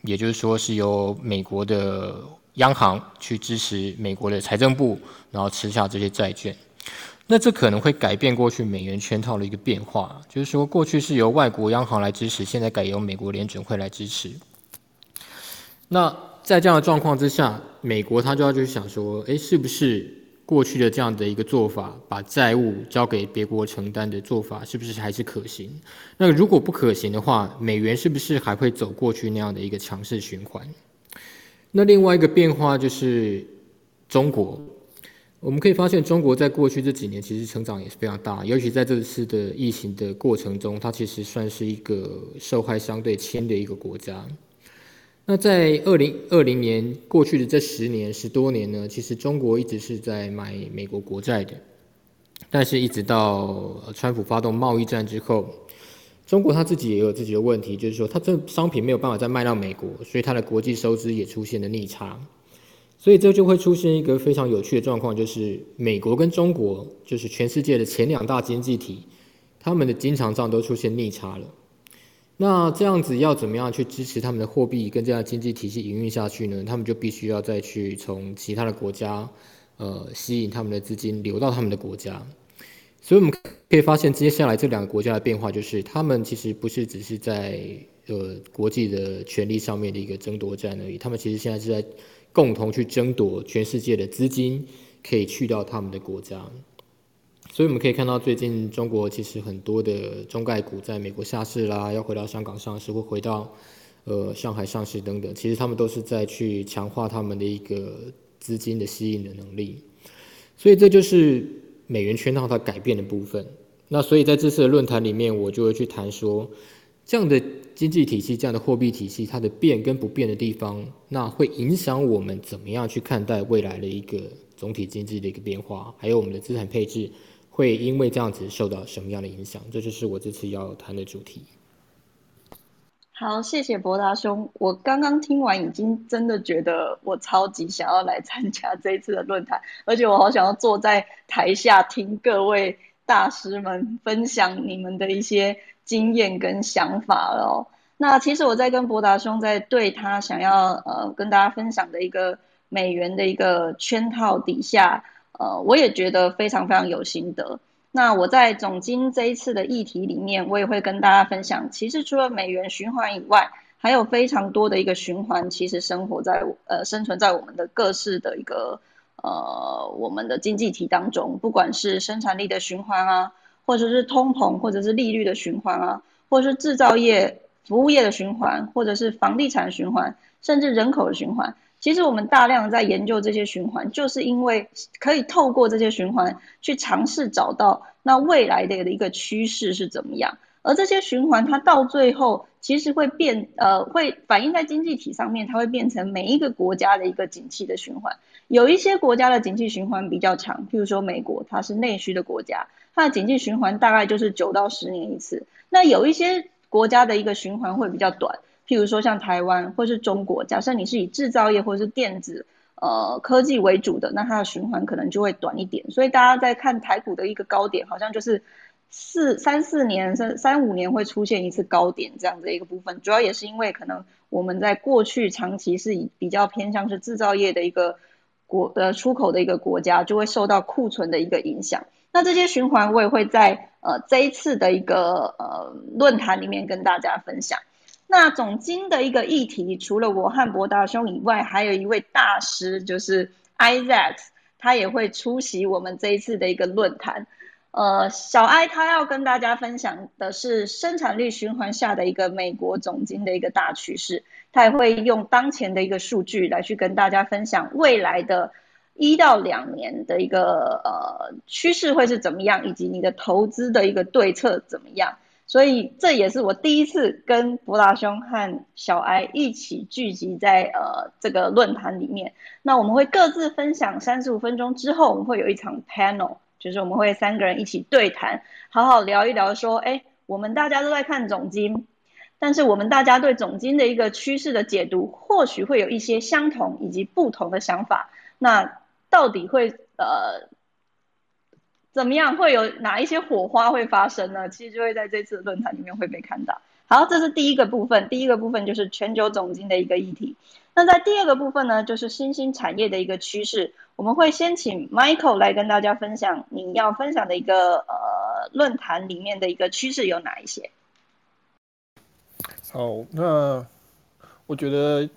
也就是说是由美国的央行去支持美国的财政部，然后吃下这些债券。那这可能会改变过去美元圈套的一个变化，就是说过去是由外国央行来支持，现在改由美国联准会来支持。那在这样的状况之下，美国他就要去想说，哎，是不是？过去的这样的一个做法，把债务交给别国承担的做法，是不是还是可行？那如果不可行的话，美元是不是还会走过去那样的一个强势循环？那另外一个变化就是中国，我们可以发现，中国在过去这几年其实成长也是非常大，尤其在这次的疫情的过程中，它其实算是一个受害相对轻的一个国家。那在二零二零年过去的这十年十多年呢，其实中国一直是在买美国国债的，但是一直到川普发动贸易战之后，中国他自己也有自己的问题，就是说它这商品没有办法再卖到美国，所以它的国际收支也出现了逆差，所以这就会出现一个非常有趣的状况，就是美国跟中国就是全世界的前两大经济体，他们的经常账都出现逆差了。那这样子要怎么样去支持他们的货币跟这样经济体系营运下去呢？他们就必须要再去从其他的国家，呃，吸引他们的资金流到他们的国家。所以我们可以发现，接下来这两个国家的变化就是，他们其实不是只是在呃国际的权力上面的一个争夺战而已，他们其实现在是在共同去争夺全世界的资金，可以去到他们的国家。所以我们可以看到，最近中国其实很多的中概股在美国下市啦，要回到香港上市或回到呃上海上市等等，其实他们都是在去强化他们的一个资金的吸引的能力。所以这就是美元圈套它改变的部分。那所以在这次的论坛里面，我就会去谈说，这样的经济体系、这样的货币体系，它的变跟不变的地方，那会影响我们怎么样去看待未来的一个总体经济的一个变化，还有我们的资产配置。会因为这样子受到什么样的影响？这就是我这次要谈的主题。好，谢谢博达兄。我刚刚听完，已经真的觉得我超级想要来参加这一次的论坛，而且我好想要坐在台下听各位大师们分享你们的一些经验跟想法哦。那其实我在跟博达兄在对他想要呃跟大家分享的一个美元的一个圈套底下，呃，我也觉得非常非常有心得。那我在总经这一次的议题里面，我也会跟大家分享，其实除了美元循环以外，还有非常多的一个循环，其实生活在呃生存在我们的各式的一个呃我们的经济体当中，不管是生产力的循环啊，或者是通膨，或者是利率的循环啊，或者是制造业。服务业的循环，或者是房地产循环，甚至人口的循环，其实我们大量在研究这些循环，就是因为可以透过这些循环去尝试找到那未来的一个趋势是怎么样。而这些循环，它到最后其实会变，呃，会反映在经济体上面，它会变成每一个国家的一个景气的循环。有一些国家的景气循环比较长，譬如说美国，它是内需的国家，它的景气循环大概就是九到十年一次。那有一些。国家的一个循环会比较短，譬如说像台湾或是中国，假设你是以制造业或是电子呃科技为主的，那它的循环可能就会短一点。所以大家在看台股的一个高点，好像就是四三四年、三三五年会出现一次高点这样的一个部分。主要也是因为可能我们在过去长期是以比较偏向是制造业的一个国呃出口的一个国家，就会受到库存的一个影响。那这些循环我也会在呃这一次的一个呃论坛里面跟大家分享。那总经的一个议题，除了我和博大兄以外，还有一位大师就是 Isaac，他也会出席我们这一次的一个论坛。呃，小艾他要跟大家分享的是生产力循环下的一个美国总经的一个大趋势，他也会用当前的一个数据来去跟大家分享未来的。一到两年的一个呃趋势会是怎么样，以及你的投资的一个对策怎么样？所以这也是我第一次跟博大兄和小艾一起聚集在呃这个论坛里面。那我们会各自分享三十五分钟之后，我们会有一场 panel，就是我们会三个人一起对谈，好好聊一聊说，哎，我们大家都在看总金，但是我们大家对总金的一个趋势的解读，或许会有一些相同以及不同的想法。那到底会呃怎么样？会有哪一些火花会发生呢？其实就会在这次论坛里面会被看到。好，这是第一个部分。第一个部分就是全球总经的一个议题。那在第二个部分呢，就是新兴产业的一个趋势。我们会先请 Michael 来跟大家分享你要分享的一个呃论坛里面的一个趋势有哪一些。好，那我觉得。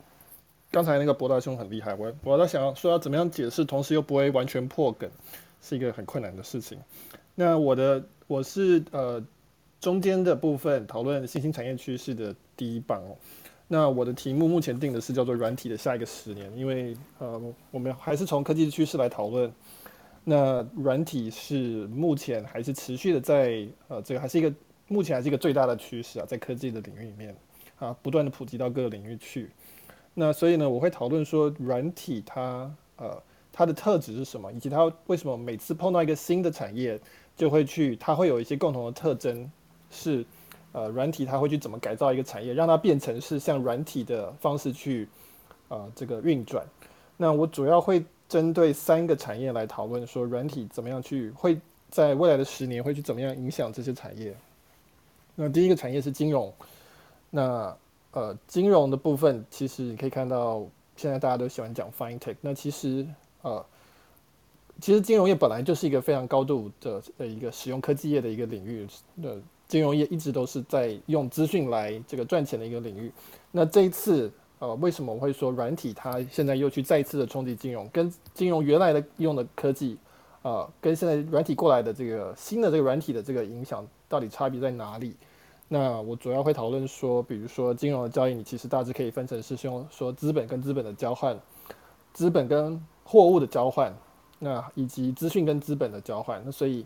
刚才那个博大兄很厉害，我我在想说要怎么样解释，同时又不会完全破梗，是一个很困难的事情。那我的我是呃中间的部分讨论新兴产业趋势的第一棒哦。那我的题目目前定的是叫做软体的下一个十年，因为呃我们还是从科技趋势来讨论。那软体是目前还是持续的在呃这个还是一个目前还是一个最大的趋势啊，在科技的领域里面啊不断的普及到各个领域去。那所以呢，我会讨论说软体它呃它的特质是什么，以及它为什么每次碰到一个新的产业就会去，它会有一些共同的特征，是呃软体它会去怎么改造一个产业，让它变成是像软体的方式去呃这个运转。那我主要会针对三个产业来讨论说软体怎么样去会在未来的十年会去怎么样影响这些产业。那第一个产业是金融，那。呃，金融的部分，其实你可以看到，现在大家都喜欢讲 FinTech。那其实，呃，其实金融业本来就是一个非常高度的的一个使用科技业的一个领域。那金融业一直都是在用资讯来这个赚钱的一个领域。那这一次，呃，为什么我会说软体它现在又去再一次的冲击金融？跟金融原来的用的科技，啊，跟现在软体过来的这个新的这个软体的这个影响，到底差别在哪里？那我主要会讨论说，比如说金融的交易，你其实大致可以分成是用说资本跟资本的交换，资本跟货物的交换，那以及资讯跟资本的交换。那所以，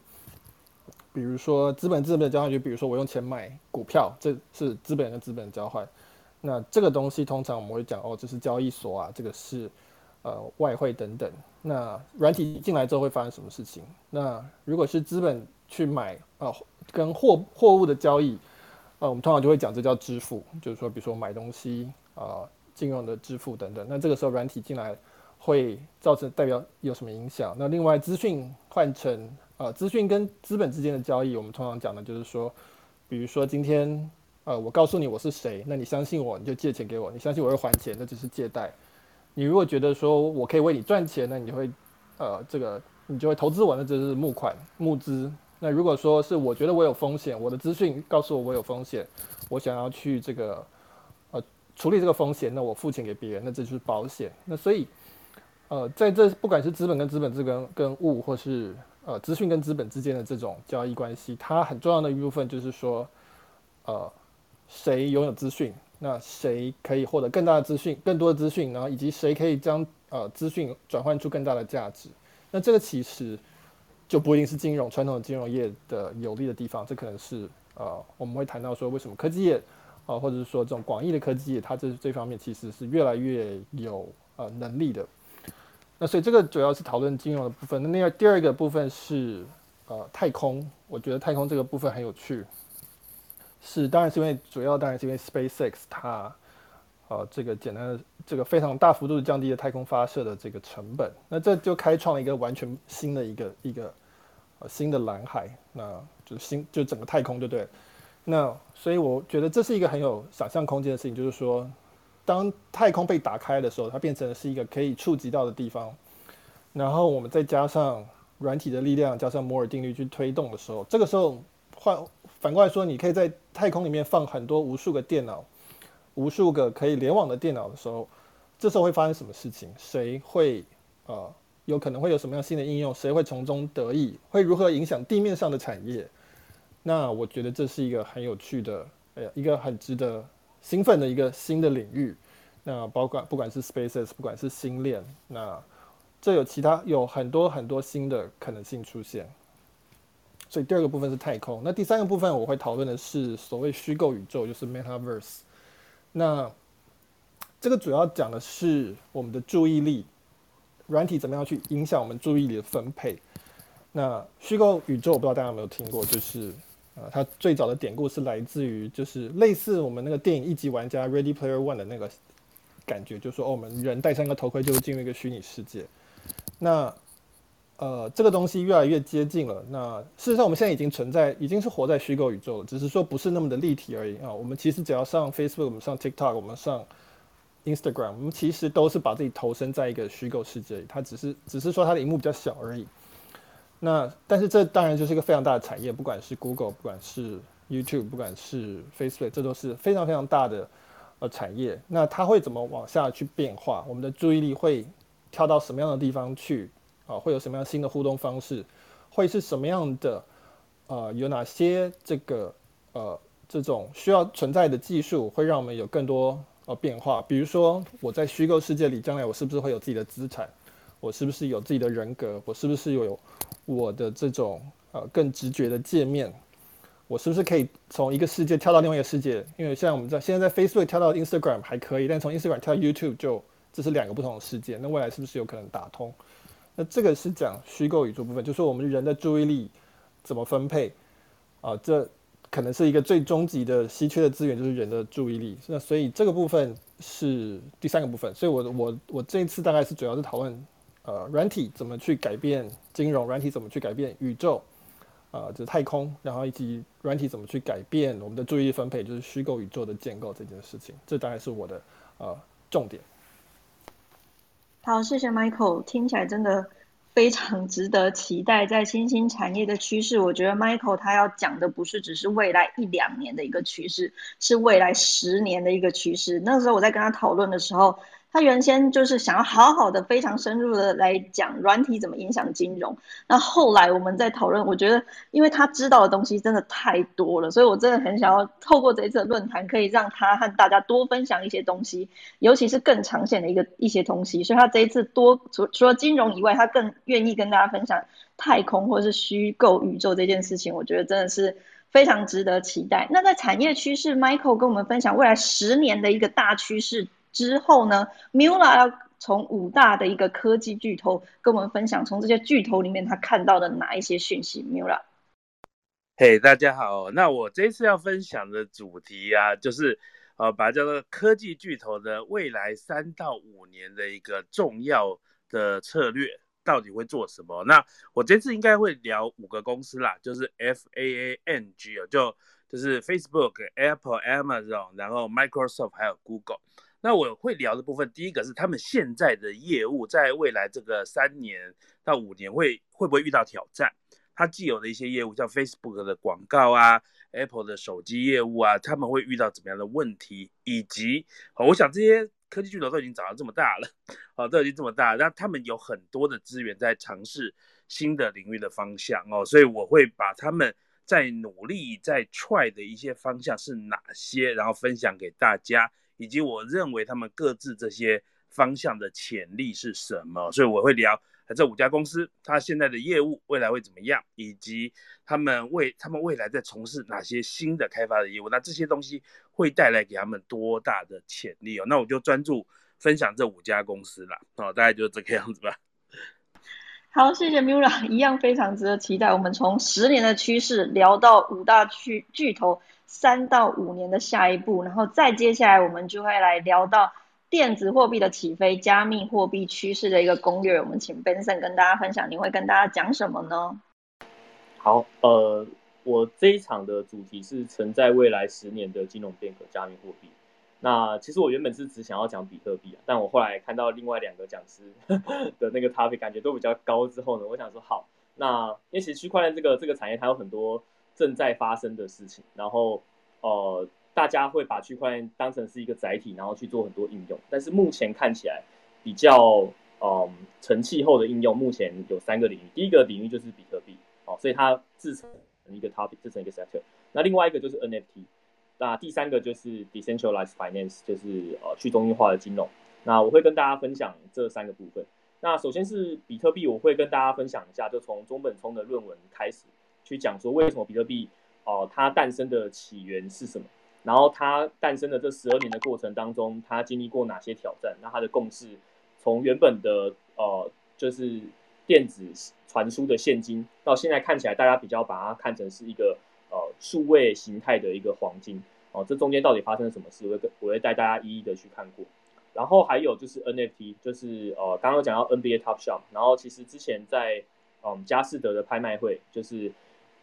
比如说资本资本的交换，就比如说我用钱买股票，这是资本跟资本的交换。那这个东西通常我们会讲哦，这是交易所啊，这个是呃外汇等等。那软体进来之后会发生什么事情？那如果是资本去买啊，跟货货物的交易。呃，我们通常就会讲这叫支付，就是说，比如说买东西啊，金融的支付等等。那这个时候软体进来会造成代表有什么影响？那另外资讯换成呃资讯跟资本之间的交易，我们通常讲的就是说，比如说今天呃，我告诉你我是谁，那你相信我，你就借钱给我，你相信我会还钱，那就是借贷。你如果觉得说我可以为你赚钱，那你就会，呃，这个你就会投资我，那就是募款募资。那如果说是我觉得我有风险，我的资讯告诉我我有风险，我想要去这个呃处理这个风险，那我付钱给别人，那这就是保险。那所以，呃，在这不管是资本跟资本之跟跟物，或是呃资讯跟资本之间的这种交易关系，它很重要的一部分就是说，呃。谁拥有资讯，那谁可以获得更大的资讯、更多的资讯，然后以及谁可以将呃资讯转换出更大的价值？那这个其实就不一定是金融传统的金融业的有利的地方，这可能是呃我们会谈到说为什么科技业啊，或者是说这种广义的科技业，它这这方面其实是越来越有呃能力的。那所以这个主要是讨论金融的部分。那另外第二个部分是呃太空，我觉得太空这个部分很有趣。是，当然是因为主要当然是因为 SpaceX 它，呃，这个简单的这个非常大幅度降低了太空发射的这个成本，那这就开创了一个完全新的一个一个呃新的蓝海，那就新就整个太空就对，那所以我觉得这是一个很有想象空间的事情，就是说，当太空被打开的时候，它变成是一个可以触及到的地方，然后我们再加上软体的力量，加上摩尔定律去推动的时候，这个时候换。反过来说，你可以在太空里面放很多无数个电脑，无数个可以联网的电脑的时候，这时候会发生什么事情？谁会呃有可能会有什么样新的应用？谁会从中得益？会如何影响地面上的产业？那我觉得这是一个很有趣的，呃，一个很值得兴奋的一个新的领域。那包括不管是 Spaces，不管是星链，那这有其他有很多很多新的可能性出现。所以第二个部分是太空，那第三个部分我会讨论的是所谓虚构宇宙，就是 Metaverse。那这个主要讲的是我们的注意力，软体怎么样去影响我们注意力的分配。那虚构宇宙我不知道大家有没有听过，就是呃，它最早的典故是来自于就是类似我们那个电影一级玩家 Ready Player One 的那个感觉，就是说哦，我们人戴上一个头盔就会进入一个虚拟世界。那呃，这个东西越来越接近了。那事实上，我们现在已经存在，已经是活在虚构宇宙了，只是说不是那么的立体而已啊。我们其实只要上 Facebook，我们上 TikTok，我们上 Instagram，我们其实都是把自己投身在一个虚构世界里。它只是，只是说它的荧幕比较小而已。那但是这当然就是一个非常大的产业，不管是 Google，不管是 YouTube，不管是 Facebook，这都是非常非常大的呃产业。那它会怎么往下去变化？我们的注意力会跳到什么样的地方去？啊，会有什么样新的互动方式？会是什么样的？呃，有哪些这个呃这种需要存在的技术，会让我们有更多呃变化？比如说，我在虚构世界里，将来我是不是会有自己的资产？我是不是有自己的人格？我是不是有我的这种呃更直觉的界面？我是不是可以从一个世界跳到另外一个世界？因为像我们在现在在 Facebook 跳到 Instagram 还可以，但从 Instagram 跳到 YouTube 就这是两个不同的世界。那未来是不是有可能打通？那这个是讲虚构宇宙部分，就是我们人的注意力怎么分配啊？这可能是一个最终极的稀缺的资源，就是人的注意力。那所以这个部分是第三个部分。所以我我我这一次大概是主要是讨论呃软体怎么去改变金融，软体怎么去改变宇宙啊，就是太空，然后以及软体怎么去改变我们的注意力分配，就是虚构宇宙的建构这件事情。这大概是我的呃重点。好，谢谢 Michael，听起来真的非常值得期待。在新兴产业的趋势，我觉得 Michael 他要讲的不是只是未来一两年的一个趋势，是未来十年的一个趋势。那时候我在跟他讨论的时候。他原先就是想要好好的、非常深入的来讲软体怎么影响金融。那后来我们在讨论，我觉得因为他知道的东西真的太多了，所以我真的很想要透过这一次论坛，可以让他和大家多分享一些东西，尤其是更长线的一个一些东西。所以他这一次多除除了金融以外，他更愿意跟大家分享太空或者是虚构宇宙这件事情。我觉得真的是非常值得期待。那在产业趋势，Michael 跟我们分享未来十年的一个大趋势。之后呢，Mula 要从五大的一个科技巨头跟我们分享，从这些巨头里面他看到的哪一些讯息？Mula，嘿，大家好，那我这次要分享的主题啊，就是呃，把这个科技巨头的未来三到五年的一个重要的策略到底会做什么？那我这次应该会聊五个公司啦，就是 F A A N G 哦，就。就是 Facebook、Apple、Amazon，然后 Microsoft 还有 Google。那我会聊的部分，第一个是他们现在的业务，在未来这个三年到五年会会不会遇到挑战？它既有的一些业务，像 Facebook 的广告啊、Apple 的手机业务啊，他们会遇到怎么样的问题？以及，我想这些科技巨头都已经长到这么大了，哦，都已经这么大，那他们有很多的资源在尝试新的领域的方向哦，所以我会把他们在努力在 try 的一些方向是哪些，然后分享给大家，以及我认为他们各自这些方向的潜力是什么，所以我会聊。这五家公司，它现在的业务未来会怎么样，以及他们未他们未来在从事哪些新的开发的业务？那这些东西会带来给他们多大的潜力哦？那我就专注分享这五家公司了哦，大概就这个样子吧。好，谢谢 Mira，一样非常值得期待。我们从十年的趋势聊到五大巨巨头三到五年的下一步，然后再接下来我们就会来聊到。电子货币的起飞，加密货币趋势的一个攻略，我们请 Benson 跟大家分享。你会跟大家讲什么呢？好，呃，我这一场的主题是存在未来十年的金融变革，加密货币。那其实我原本是只想要讲比特币啊，但我后来看到另外两个讲师 的那个 topic 感觉都比较高之后呢，我想说好，那因为其实区块链这个这个产业它有很多正在发生的事情，然后呃。大家会把区块链当成是一个载体，然后去做很多应用。但是目前看起来比较嗯成气候的应用，目前有三个领域。第一个领域就是比特币，哦，所以它制成一个 topic，制成一个 sector。那另外一个就是 NFT。那第三个就是 decentralized finance，就是呃去中心化的金融。那我会跟大家分享这三个部分。那首先是比特币，我会跟大家分享一下，就从中本聪的论文开始去讲说为什么比特币哦它诞生的起源是什么。然后它诞生的这十二年的过程当中，它经历过哪些挑战？那它的共识从原本的呃就是电子传输的现金，到现在看起来大家比较把它看成是一个呃数位形态的一个黄金哦。这中间到底发生了什么事？我会我会带大家一一的去看过。然后还有就是 NFT，就是呃刚刚讲到 NBA Top Shop，然后其实之前在嗯佳士得的拍卖会就是。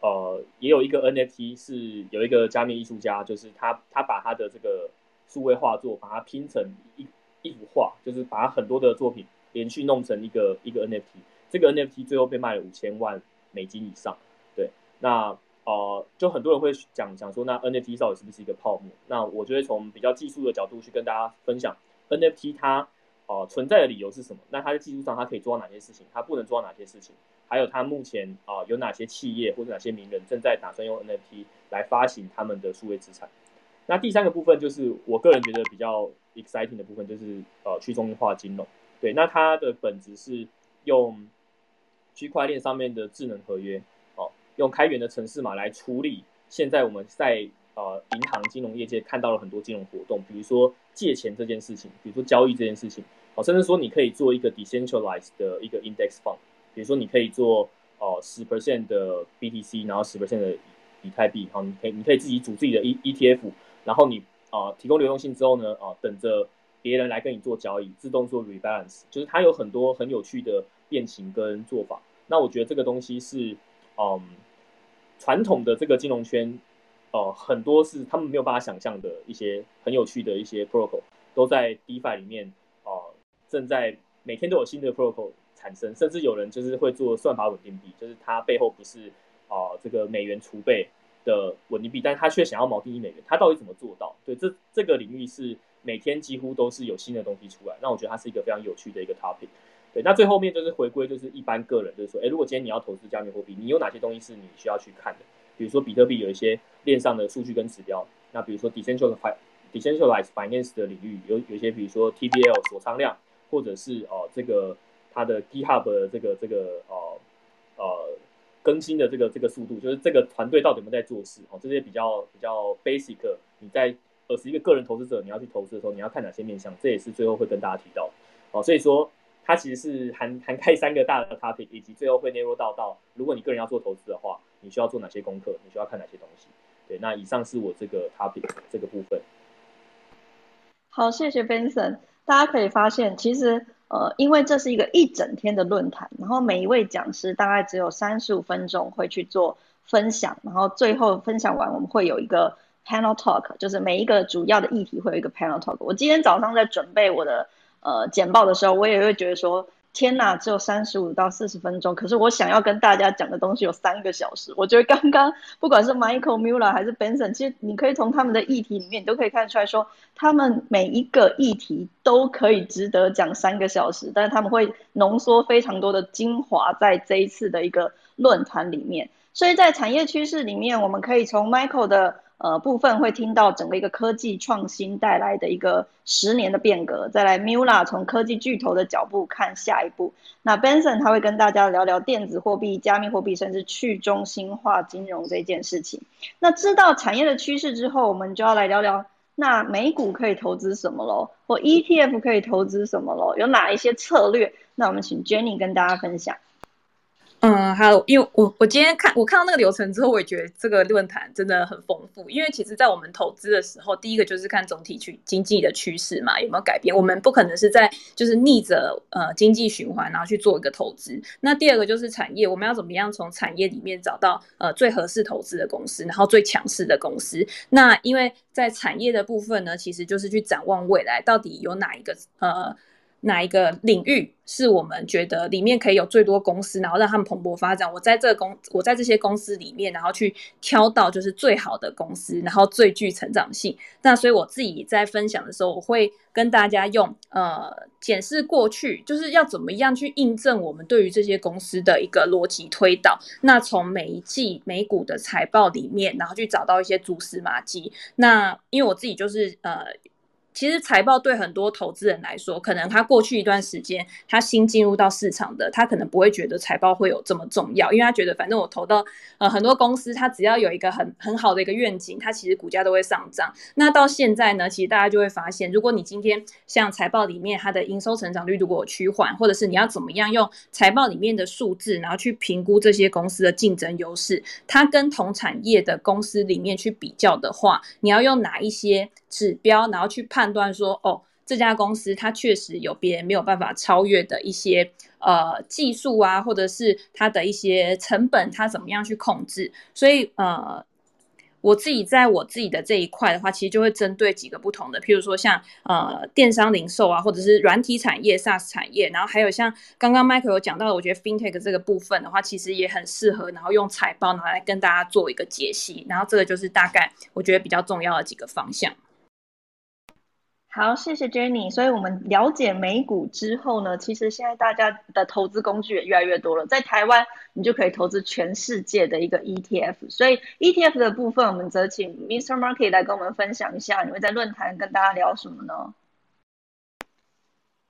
呃，也有一个 NFT 是有一个加密艺术家，就是他他把他的这个数位画作，把它拼成一一幅画，就是把很多的作品连续弄成一个一个 NFT。这个 NFT 最后被卖了五千万美金以上。对，那呃，就很多人会讲讲说，那 NFT 到底是不是一个泡沫？那我就会从比较技术的角度去跟大家分享 NFT 它呃存在的理由是什么？那它在技术上它可以做到哪些事情？它不能做到哪些事情？还有，它目前啊有哪些企业或者哪些名人正在打算用 NFT 来发行他们的数位资产？那第三个部分就是我个人觉得比较 exciting 的部分，就是呃去中心化金融。对，那它的本质是用区块链上面的智能合约，哦，用开源的城市码来处理现在我们在呃银行金融业界看到了很多金融活动，比如说借钱这件事情，比如说交易这件事情，甚至说你可以做一个 decentralized 的一个 index fund。比如说，你可以做哦十 percent 的 BTC，然后十 percent 的以太币，好，你可以你可以自己组自己的 E ETF，然后你啊提供流动性之后呢，啊等着别人来跟你做交易，自动做 rebalance，就是它有很多很有趣的变形跟做法。那我觉得这个东西是嗯传统的这个金融圈哦很多是他们没有办法想象的一些很有趣的一些 protocol，都在 DeFi 里面正在每天都有新的 protocol。产生，甚至有人就是会做算法稳定币，就是它背后不是啊这个美元储备的稳定币，但是他却想要锚定一美元，他到底怎么做到？对，这这个领域是每天几乎都是有新的东西出来，那我觉得它是一个非常有趣的一个 topic。对，那最后面就是回归，就是一般个人，就是说，哎，如果今天你要投资加密货币，你有哪些东西是你需要去看的？比如说比特币有一些链上的数据跟指标，那比如说 decentralized decentralized finance 的领域有有一些，比如说 TBL 锁仓量，或者是哦这个。它的 GitHub 的这个这个呃呃更新的这个这个速度，就是这个团队到底有没有在做事哦？这些比较比较 basic，你在呃是一个个人投资者，你要去投资的时候，你要看哪些面向？这也是最后会跟大家提到哦。所以说，它其实是涵涵盖三个大的 topic，以及最后会内入到到，如果你个人要做投资的话，你需要做哪些功课？你需要看哪些东西？对，那以上是我这个 topic 这个部分。好，谢谢 Benson。大家可以发现，其实。呃，因为这是一个一整天的论坛，然后每一位讲师大概只有三十五分钟会去做分享，然后最后分享完我们会有一个 panel talk，就是每一个主要的议题会有一个 panel talk。我今天早上在准备我的呃简报的时候，我也会觉得说。天呐，只有三十五到四十分钟，可是我想要跟大家讲的东西有三个小时。我觉得刚刚不管是 Michael Muller 还是 Benson，其实你可以从他们的议题里面，你都可以看出来说，他们每一个议题都可以值得讲三个小时，但是他们会浓缩非常多的精华在这一次的一个论坛里面。所以在产业趋势里面，我们可以从 Michael 的。呃，部分会听到整个一个科技创新带来的一个十年的变革，再来 Mula 从科技巨头的脚步看下一步。那 Benson 他会跟大家聊聊电子货币、加密货币，甚至去中心化金融这件事情。那知道产业的趋势之后，我们就要来聊聊，那美股可以投资什么喽？或 ETF 可以投资什么喽？有哪一些策略？那我们请 Jenny 跟大家分享。嗯，还有，因为我我今天看我看到那个流程之后，我也觉得这个论坛真的很丰富。因为其实，在我们投资的时候，第一个就是看总体去经济的趋势嘛，有没有改变。我们不可能是在就是逆着呃经济循环，然后去做一个投资。那第二个就是产业，我们要怎么样从产业里面找到呃最合适投资的公司，然后最强势的公司。那因为在产业的部分呢，其实就是去展望未来，到底有哪一个呃。哪一个领域是我们觉得里面可以有最多公司，然后让他们蓬勃发展？我在这个公，我在这些公司里面，然后去挑到就是最好的公司，然后最具成长性。那所以我自己在分享的时候，我会跟大家用呃检视过去，就是要怎么样去印证我们对于这些公司的一个逻辑推导。那从每一季美股的财报里面，然后去找到一些蛛丝马迹。那因为我自己就是呃。其实财报对很多投资人来说，可能他过去一段时间他新进入到市场的，他可能不会觉得财报会有这么重要，因为他觉得反正我投到呃很多公司，他只要有一个很很好的一个愿景，它其实股价都会上涨。那到现在呢，其实大家就会发现，如果你今天像财报里面它的营收成长率如果有趋缓，或者是你要怎么样用财报里面的数字，然后去评估这些公司的竞争优势，它跟同产业的公司里面去比较的话，你要用哪一些？指标，然后去判断说，哦，这家公司它确实有别人没有办法超越的一些呃技术啊，或者是它的一些成本，它怎么样去控制？所以呃，我自己在我自己的这一块的话，其实就会针对几个不同的，譬如说像呃电商零售啊，或者是软体产业、SaaS 产业，然后还有像刚刚 Michael 有讲到的，我觉得 FinTech 这个部分的话，其实也很适合，然后用财报拿来跟大家做一个解析。然后这个就是大概我觉得比较重要的几个方向。好，谢谢 Jenny。所以我们了解美股之后呢，其实现在大家的投资工具也越来越多了。在台湾，你就可以投资全世界的一个 ETF。所以 ETF 的部分，我们则请 Mr. Market 来跟我们分享一下，你会在论坛跟大家聊什么呢？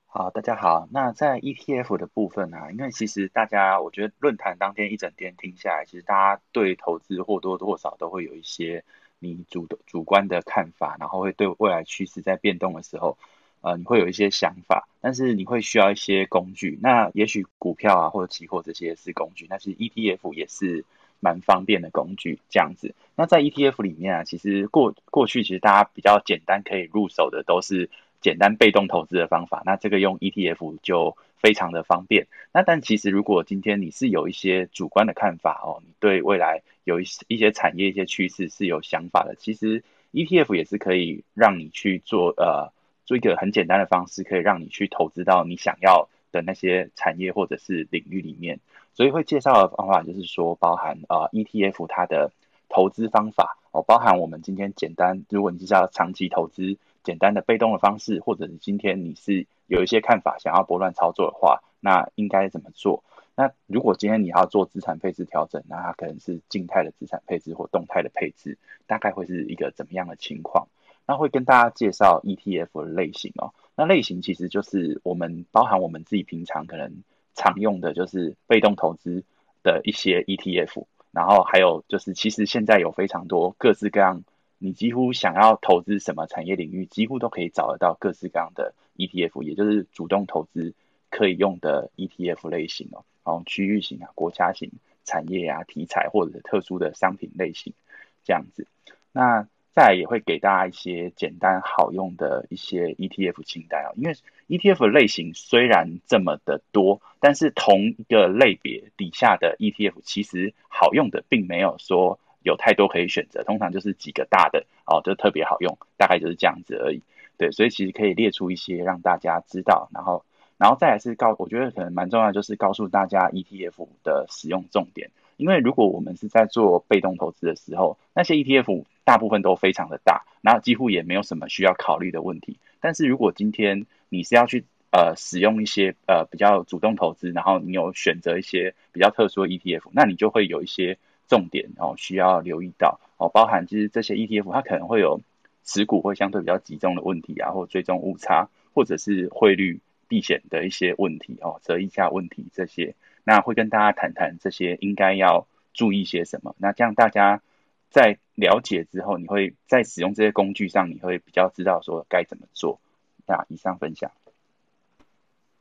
好，大家好。那在 ETF 的部分呢，因为其实大家，我觉得论坛当天一整天听下来，其实大家对投资或多或少都会有一些。你主的主观的看法，然后会对未来趋势在变动的时候，呃，你会有一些想法，但是你会需要一些工具。那也许股票啊或者期货这些是工具，但是 ETF 也是蛮方便的工具。这样子，那在 ETF 里面啊，其实过过去其实大家比较简单可以入手的都是简单被动投资的方法。那这个用 ETF 就。非常的方便。那但其实如果今天你是有一些主观的看法哦，你对未来有一一些产业一些趋势是有想法的，其实 ETF 也是可以让你去做呃做一个很简单的方式，可以让你去投资到你想要的那些产业或者是领域里面。所以会介绍的方法就是说，包含啊 ETF 它的投资方法哦，包含我们今天简单，如果你是要长期投资。简单的被动的方式，或者是今天你是有一些看法想要拨乱操作的话，那应该怎么做？那如果今天你要做资产配置调整，那它可能是静态的资产配置或动态的配置，大概会是一个怎么样的情况？那会跟大家介绍 ETF 的类型哦。那类型其实就是我们包含我们自己平常可能常用的，就是被动投资的一些 ETF，然后还有就是其实现在有非常多各式各样。你几乎想要投资什么产业领域，几乎都可以找得到各式各样的 ETF，也就是主动投资可以用的 ETF 类型哦，然后区域型啊、国家型、产业啊、题材或者特殊的商品类型这样子。那再也会给大家一些简单好用的一些 ETF 清单啊，因为 ETF 类型虽然这么的多，但是同一个类别底下的 ETF 其实好用的并没有说有太多可以选择，通常就是几个大的哦，就特别好用，大概就是这样子而已。对，所以其实可以列出一些让大家知道，然后，然后再来是告，我觉得可能蛮重要，就是告诉大家 ETF 的使用重点。因为如果我们是在做被动投资的时候，那些 ETF 大部分都非常的大，然后几乎也没有什么需要考虑的问题。但是如果今天你是要去呃使用一些呃比较主动投资，然后你有选择一些比较特殊的 ETF，那你就会有一些重点哦需要留意到哦，包含就是这些 ETF 它可能会有持股会相对比较集中的问题啊，或追踪误差，或者是汇率避险的一些问题哦，折溢价问题这些。那会跟大家谈谈这些应该要注意些什么。那这样大家在了解之后，你会在使用这些工具上，你会比较知道说该怎么做。那以上分享。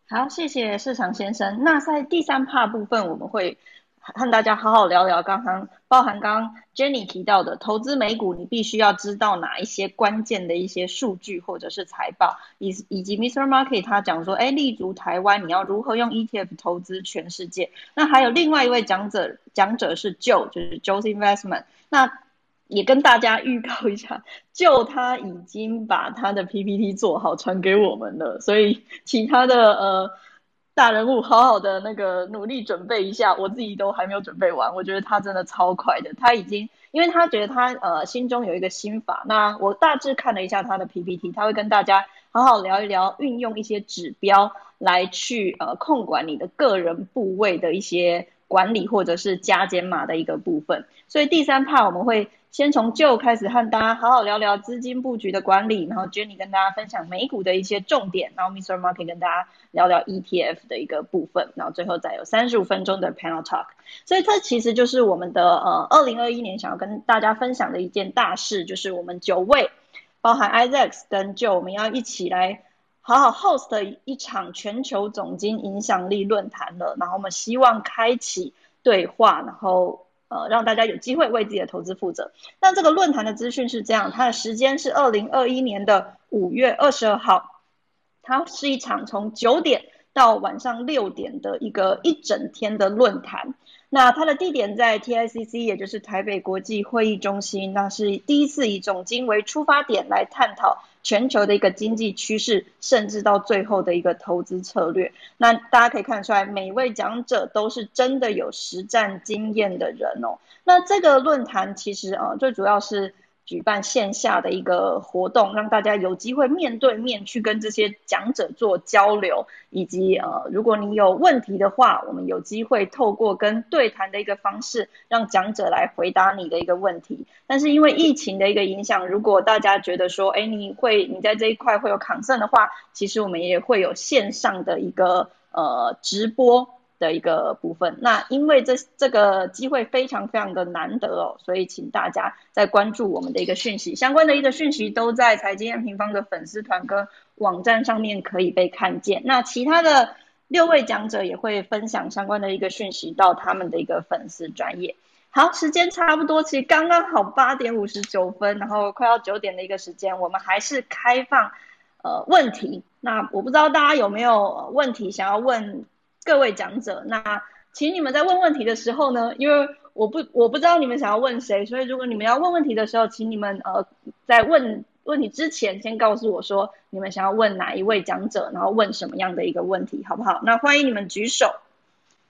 好，谢谢市场先生。那在第三 part 部分，我们会。和大家好好聊聊，刚刚包含刚刚 Jenny 提到的投资美股，你必须要知道哪一些关键的一些数据或者是财报，以以及 Mr. Market 他讲说，哎，立足台湾，你要如何用 ETF 投资全世界？那还有另外一位讲者，讲者是 Joe，就是 Joe's Investment，那也跟大家预告一下就他已经把他的 PPT 做好传给我们了，所以其他的呃。大人物，好好的那个努力准备一下，我自己都还没有准备完。我觉得他真的超快的，他已经，因为他觉得他呃心中有一个心法。那我大致看了一下他的 PPT，他会跟大家好好聊一聊，运用一些指标来去呃控管你的个人部位的一些管理或者是加减码的一个部分。所以第三 part 我们会。先从旧开始和大家好好聊聊资金布局的管理，然后 Jenny 跟大家分享美股的一些重点，然后 Mr. Market 跟大家聊聊 ETF 的一个部分，然后最后再有三十五分钟的 Panel Talk。所以这其实就是我们的呃二零二一年想要跟大家分享的一件大事，就是我们九位，包含 Isaac 跟 Joe，我们要一起来好好 host 一场全球总经影响力论坛了。然后我们希望开启对话，然后。呃，让大家有机会为自己的投资负责。那这个论坛的资讯是这样，它的时间是二零二一年的五月二十二号，它是一场从九点到晚上六点的一个一整天的论坛。那它的地点在 TICC，也就是台北国际会议中心。那是第一次以总经为出发点来探讨全球的一个经济趋势，甚至到最后的一个投资策略。那大家可以看出来，每一位讲者都是真的有实战经验的人哦。那这个论坛其实啊，最主要是。举办线下的一个活动，让大家有机会面对面去跟这些讲者做交流，以及呃，如果你有问题的话，我们有机会透过跟对谈的一个方式，让讲者来回答你的一个问题。但是因为疫情的一个影响，如果大家觉得说，哎，你会你在这一块会有抗胜的话，其实我们也会有线上的一个呃直播。的一个部分，那因为这这个机会非常非常的难得哦，所以请大家在关注我们的一个讯息，相关的一个讯息都在财经验平方的粉丝团跟网站上面可以被看见。那其他的六位讲者也会分享相关的一个讯息到他们的一个粉丝专业。好，时间差不多，其实刚刚好八点五十九分，然后快要九点的一个时间，我们还是开放呃问题。那我不知道大家有没有问题想要问？各位讲者，那请你们在问问题的时候呢，因为我不我不知道你们想要问谁，所以如果你们要问问题的时候，请你们呃在问问题之前先告诉我说你们想要问哪一位讲者，然后问什么样的一个问题，好不好？那欢迎你们举手。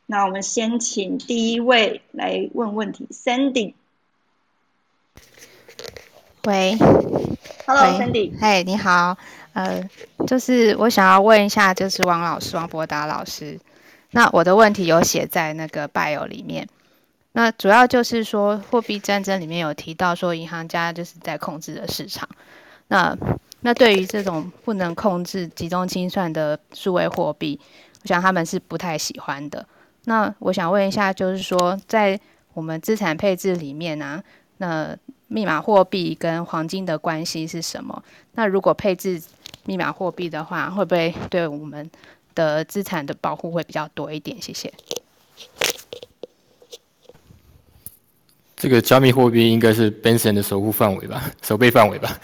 那我们先请第一位来问问题，Sandy。喂，Hello，Sandy。嘿，你好，呃，就是我想要问一下，就是王老师，王博达老师。那我的问题有写在那个 bio 里面，那主要就是说货币战争里面有提到说银行家就是在控制的市场，那那对于这种不能控制集中清算的数位货币，我想他们是不太喜欢的。那我想问一下，就是说在我们资产配置里面呢，那密码货币跟黄金的关系是什么？那如果配置密码货币的话，会不会对我们？的资产的保护会比较多一点，谢谢。这个加密货币应该是 Benson 的守护范围吧，守备范围吧。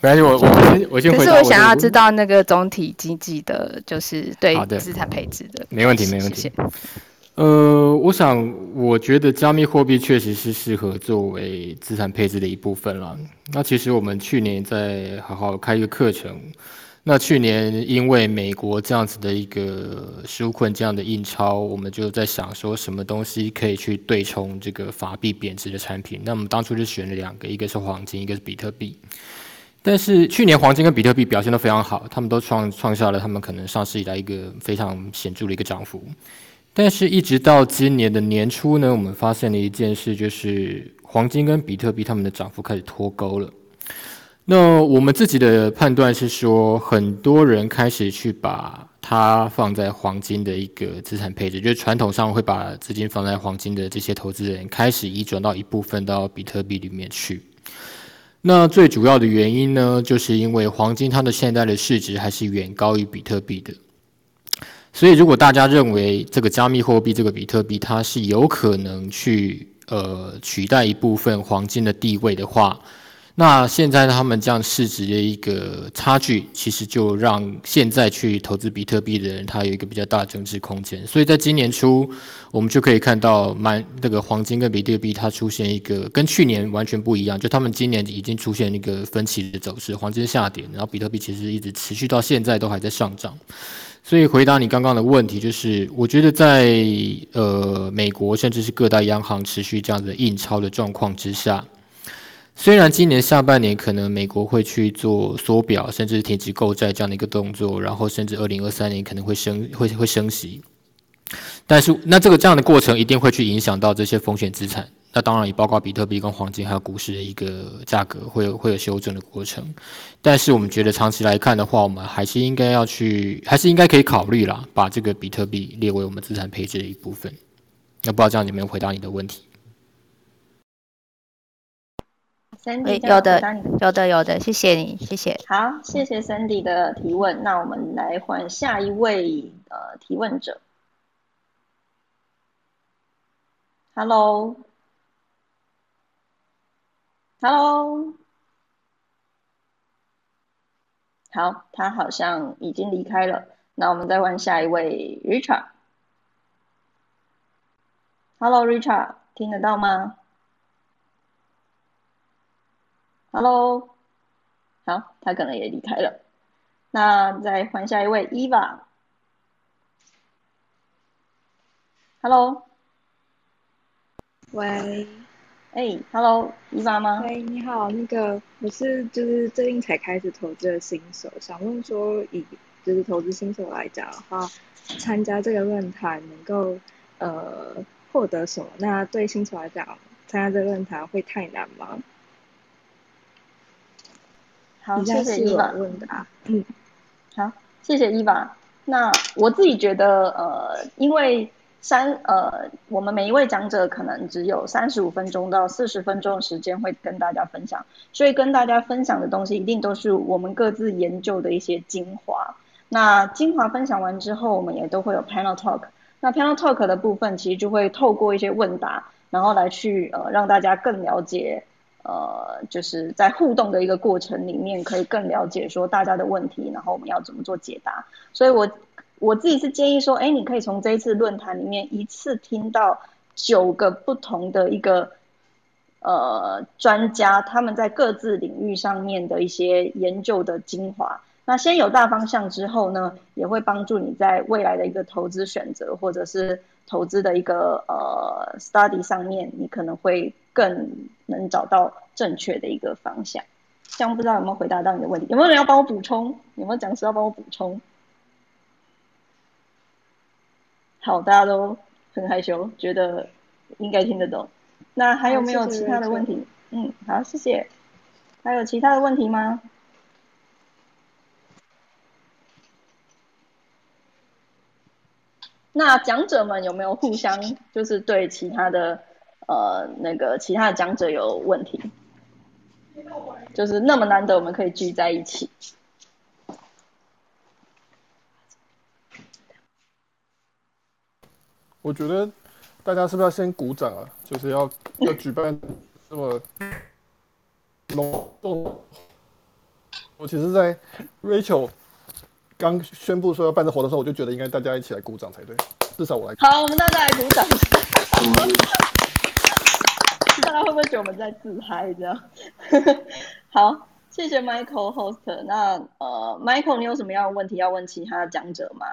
没关系，我我先我先回答。可是我想要知道那个总体经济的，就是对资产配置的。没问题，没问题。呃，我想，我觉得加密货币确实是适合作为资产配置的一部分了。那其实我们去年在好好开一个课程。那去年因为美国这样子的一个纾困这样的印钞，我们就在想说什么东西可以去对冲这个法币贬值的产品。那我们当初就选了两个，一个是黄金，一个是比特币。但是去年黄金跟比特币表现都非常好，他们都创创下了他们可能上市以来一个非常显著的一个涨幅。但是，一直到今年的年初呢，我们发现了一件事，就是黄金跟比特币他们的涨幅开始脱钩了。那我们自己的判断是说，很多人开始去把它放在黄金的一个资产配置，就是传统上会把资金放在黄金的这些投资人，开始移转到一部分到比特币里面去。那最主要的原因呢，就是因为黄金它的现在的市值还是远高于比特币的，所以如果大家认为这个加密货币这个比特币它是有可能去呃取代一部分黄金的地位的话，那现在他们这样市值的一个差距，其实就让现在去投资比特币的人，他有一个比较大的增值空间。所以在今年初，我们就可以看到，蛮那个黄金跟比特币它出现一个跟去年完全不一样，就他们今年已经出现一个分歧的走势，黄金下跌，然后比特币其实一直持续到现在都还在上涨。所以回答你刚刚的问题，就是我觉得在呃美国甚至是各大央行持续这样的印钞的状况之下。虽然今年下半年可能美国会去做缩表，甚至停止购债这样的一个动作，然后甚至二零二三年可能会升会会升息，但是那这个这样的过程一定会去影响到这些风险资产，那当然也包括比特币跟黄金还有股市的一个价格会有会有修正的过程，但是我们觉得长期来看的话，我们还是应该要去，还是应该可以考虑啦，把这个比特币列为我们资产配置的一部分。那不知道这样有没有回答你的问题？有的，有的，有的，谢谢你，谢谢。好，谢谢 Sandy 的提问。那我们来换下一位呃提问者。Hello，Hello，好，他好像已经离开了。那我们再换下一位 Richard。Hello，Richard，听得到吗？Hello，好，他可能也离开了。那再换下一位，Eva。Hello，喂，哎，Hello，Eva 吗？喂，你好，那个我是就是最近才开始投资的新手，想问说以就是投资新手来讲的话，参加这个论坛能够呃获得什么？那对新手来讲，参加这个论坛会太难吗？好，谢谢伊娃问的啊。嗯，好，谢谢伊娃。那我自己觉得，呃，因为三呃，我们每一位讲者可能只有三十五分钟到四十分钟的时间会跟大家分享，所以跟大家分享的东西一定都是我们各自研究的一些精华。那精华分享完之后，我们也都会有 panel talk。那 panel talk 的部分其实就会透过一些问答，然后来去呃让大家更了解。呃，就是在互动的一个过程里面，可以更了解说大家的问题，然后我们要怎么做解答。所以，我我自己是建议说，哎，你可以从这一次论坛里面一次听到九个不同的一个呃专家，他们在各自领域上面的一些研究的精华。那先有大方向之后呢，也会帮助你在未来的一个投资选择，或者是投资的一个呃 study 上面，你可能会。更能找到正确的一个方向，这样不知道有没有回答到你的问题？有没有人要帮我补充？有没有讲师要帮我补充？好，大家都很害羞，觉得应该听得懂。那还有没有其他的问题？嗯，好，谢谢。还有其他的问题吗？那讲者们有没有互相就是对其他的？呃，那个其他的讲者有问题，就是那么难得我们可以聚在一起。我觉得大家是不是要先鼓掌啊？就是要要举办这么隆重。我其实，在 Rachel 刚宣布说要办这活动的时候，我就觉得应该大家一起来鼓掌才对，至少我来。好，我们大家来鼓掌。大家会不会觉得我们在自嗨这样？好，谢谢 Michael host。那呃，Michael，你有什么样的问题要问其他的讲者吗？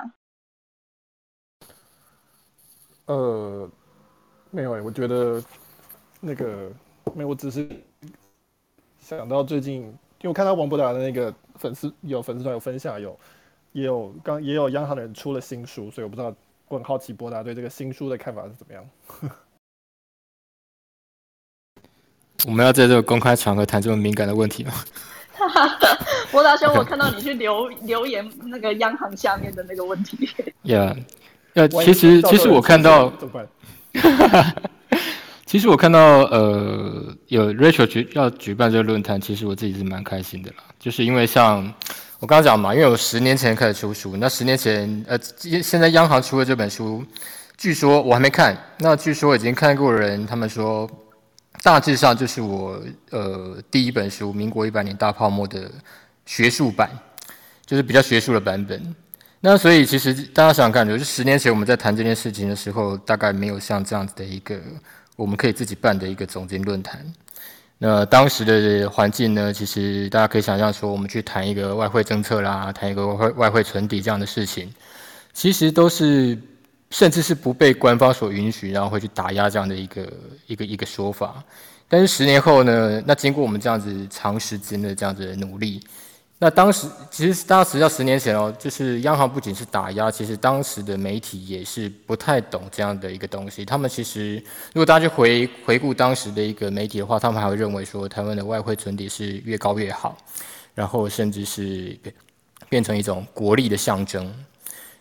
呃，没有哎，我觉得那个没有，我只是想到最近，因为我看到王博达的那个粉丝有粉丝团有分享，有也有刚也有央行的人出了新书，所以我不知道，我很好奇博达对这个新书的看法是怎么样。我们要在这个公开场合谈这么敏感的问题吗？博达兄，我看到你去留留言那个央行下面的那个问题。Yeah，呃其实其实我看到，其实我看到呃有 Rachel 举要举办这个论坛，其实我自己是蛮开心的啦。就是因为像我刚讲嘛，因为我十年前开始出书，那十年前呃现在央行出的这本书，据说我还没看，那据说已经看过的人，他们说。大致上就是我呃第一本书《民国一百年大泡沫》的学术版，就是比较学术的版本。那所以其实大家想想看，就是十年前我们在谈这件事情的时候，大概没有像这样子的一个我们可以自己办的一个总经论坛。那当时的环境呢，其实大家可以想象说，我们去谈一个外汇政策啦，谈一个外外汇存底这样的事情，其实都是。甚至是不被官方所允许，然后会去打压这样的一个一个一个说法。但是十年后呢？那经过我们这样子长时间的这样子的努力，那当时其实当时要十年前哦，就是央行不仅是打压，其实当时的媒体也是不太懂这样的一个东西。他们其实如果大家去回回顾当时的一个媒体的话，他们还会认为说台湾的外汇存底是越高越好，然后甚至是变成一种国力的象征。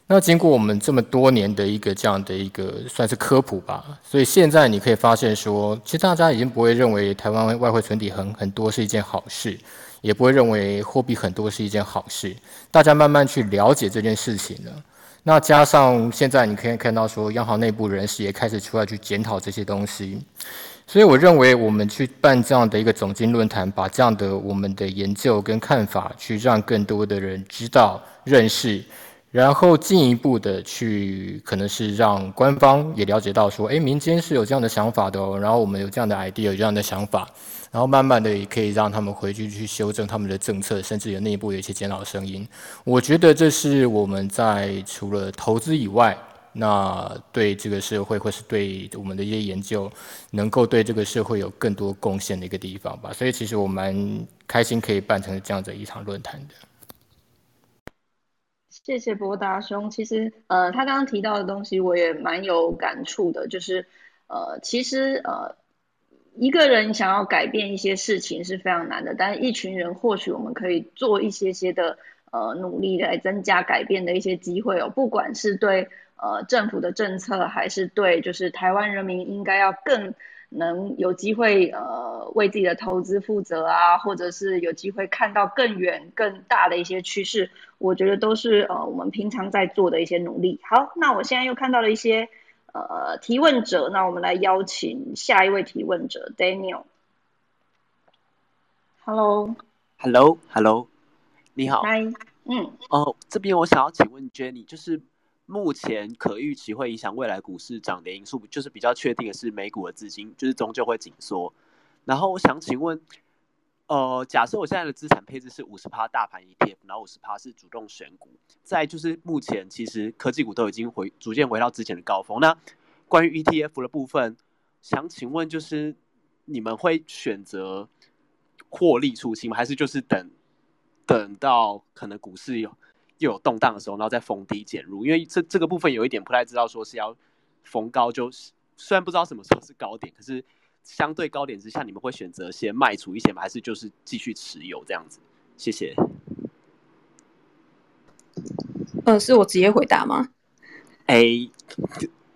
那经过我们这么多年的一个这样的一个算是科普吧，所以现在你可以发现说，其实大家已经不会认为台湾外汇存底很很多是一件好事，也不会认为货币很多是一件好事。大家慢慢去了解这件事情了。那加上现在你可以看到说，央行内部人士也开始出来去检讨这些东西，所以我认为我们去办这样的一个总经论坛，把这样的我们的研究跟看法，去让更多的人知道认识。然后进一步的去，可能是让官方也了解到说，哎，民间是有这样的想法的哦。然后我们有这样的 idea，有这样的想法，然后慢慢的也可以让他们回去去修正他们的政策，甚至有内部有一些检讨声音。我觉得这是我们在除了投资以外，那对这个社会或是对我们的一些研究，能够对这个社会有更多贡献的一个地方吧。所以其实我蛮开心可以办成这样的一场论坛的。谢谢博达兄。其实，呃，他刚刚提到的东西，我也蛮有感触的。就是，呃，其实，呃，一个人想要改变一些事情是非常难的，但是一群人或许我们可以做一些些的，呃，努力来增加改变的一些机会哦。不管是对，呃，政府的政策，还是对，就是台湾人民应该要更。能有机会呃为自己的投资负责啊，或者是有机会看到更远更大的一些趋势，我觉得都是呃我们平常在做的一些努力。好，那我现在又看到了一些呃提问者，那我们来邀请下一位提问者 Daniel。Hello，Hello，Hello，你好。嗨，嗯。哦，这边我想要请问 Jenny，就是。目前可预期会影响未来股市涨跌因素，就是比较确定的是美股的资金就是终究会紧缩。然后我想请问，呃，假设我现在的资产配置是五十趴大盘 ETF，然后五十趴是主动选股，在就是目前其实科技股都已经回逐渐回到之前的高峰。那关于 ETF 的部分，想请问就是你们会选择获利出清吗？还是就是等等到可能股市有？又有动荡的时候，然后再逢低减入，因为这这个部分有一点不太知道，说是要逢高，就是虽然不知道什么时候是高点，可是相对高点之下，你们会选择先卖出一些吗？还是就是继续持有这样子？谢谢。呃，是我直接回答吗？哎，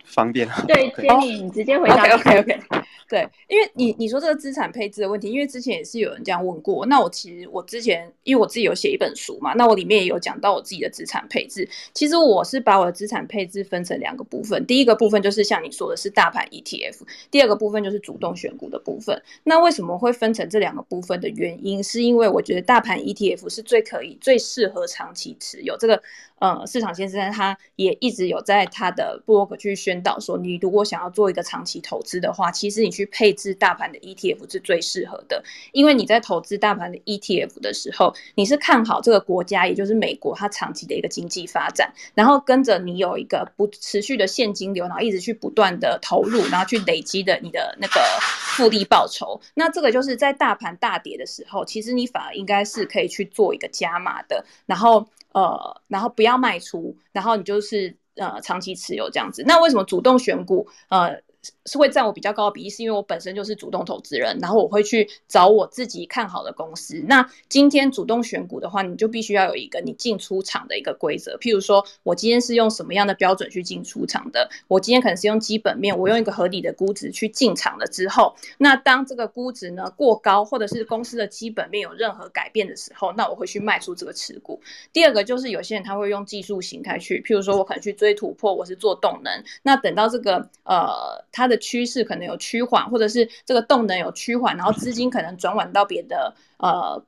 方便。对，接你直接回答。OK OK OK。对，因为你你说这个资产配置的问题，因为之前也是有人这样问过。那我其实我之前因为我自己有写一本书嘛，那我里面也有讲到我自己的资产配置。其实我是把我的资产配置分成两个部分，第一个部分就是像你说的是大盘 ETF，第二个部分就是主动选股的部分。那为什么会分成这两个部分的原因，是因为我觉得大盘 ETF 是最可以、最适合长期持有这个。呃，市场先生他也一直有在他的博客去宣导说，你如果想要做一个长期投资的话，其实你去配置大盘的 ETF 是最适合的，因为你在投资大盘的 ETF 的时候，你是看好这个国家，也就是美国它长期的一个经济发展，然后跟着你有一个不持续的现金流，然后一直去不断的投入，然后去累积的你的那个复利报酬。那这个就是在大盘大跌的时候，其实你反而应该是可以去做一个加码的，然后。呃，然后不要卖出，然后你就是呃长期持有这样子。那为什么主动选股？呃。是会占我比较高的比例，是因为我本身就是主动投资人，然后我会去找我自己看好的公司。那今天主动选股的话，你就必须要有一个你进出场的一个规则。譬如说，我今天是用什么样的标准去进出场的？我今天可能是用基本面，我用一个合理的估值去进场了之后，那当这个估值呢过高，或者是公司的基本面有任何改变的时候，那我会去卖出这个持股。第二个就是有些人他会用技术形态去，譬如说我可能去追突破，我是做动能。那等到这个呃。它的趋势可能有趋缓，或者是这个动能有趋缓，然后资金可能转往到别的呃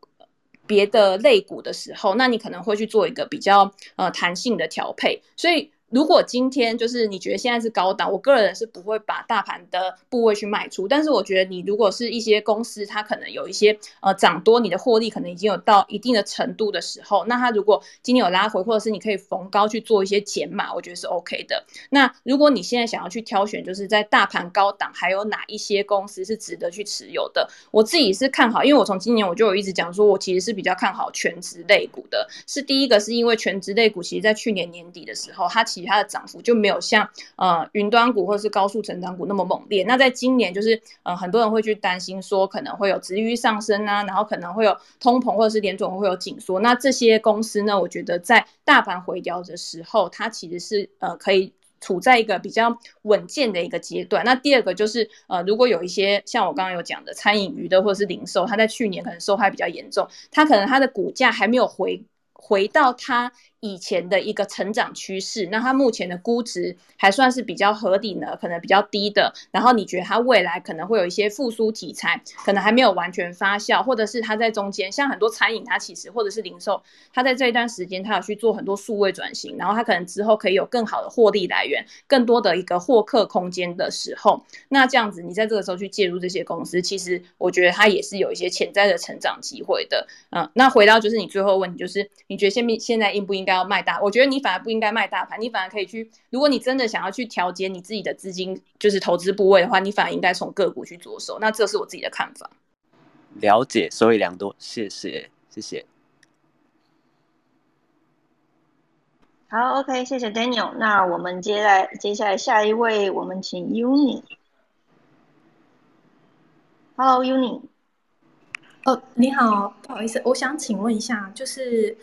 别的类股的时候，那你可能会去做一个比较呃弹性的调配，所以。如果今天就是你觉得现在是高档，我个人是不会把大盘的部位去卖出。但是我觉得你如果是一些公司，它可能有一些呃涨多，你的获利可能已经有到一定的程度的时候，那它如果今天有拉回，或者是你可以逢高去做一些减码，我觉得是 OK 的。那如果你现在想要去挑选，就是在大盘高档还有哪一些公司是值得去持有的，我自己是看好，因为我从今年我就有一直讲说，我其实是比较看好全职类股的。是第一个是因为全职类股，其实在去年年底的时候，它其其他的涨幅就没有像呃云端股或是高速成长股那么猛烈。那在今年，就是呃很多人会去担心说可能会有值域上升啊，然后可能会有通膨或者是联总会有紧缩。那这些公司呢，我觉得在大盘回调的时候，它其实是呃可以处在一个比较稳健的一个阶段。那第二个就是呃如果有一些像我刚刚有讲的餐饮、娱乐或者是零售，它在去年可能受害比较严重，它可能它的股价还没有回回到它。以前的一个成长趋势，那它目前的估值还算是比较合理呢，可能比较低的。然后你觉得它未来可能会有一些复苏题材，可能还没有完全发酵，或者是它在中间，像很多餐饮，它其实或者是零售，它在这一段时间它有去做很多数位转型，然后它可能之后可以有更好的获利来源，更多的一个获客空间的时候，那这样子你在这个时候去介入这些公司，其实我觉得它也是有一些潜在的成长机会的。嗯，那回到就是你最后问题，就是你觉得现现在应不应该要卖大？我觉得你反而不应该卖大盘，你反而可以去。如果你真的想要去调节你自己的资金，就是投资部位的话，你反而应该从个股去着手。那这是我自己的看法。了解，所以良多，谢谢，谢谢。好，OK，谢谢 Daniel。那我们接来接下来下一位，我们请 Uni。Hello，Uni。哦，你好，不好意思，我想请问一下，就是。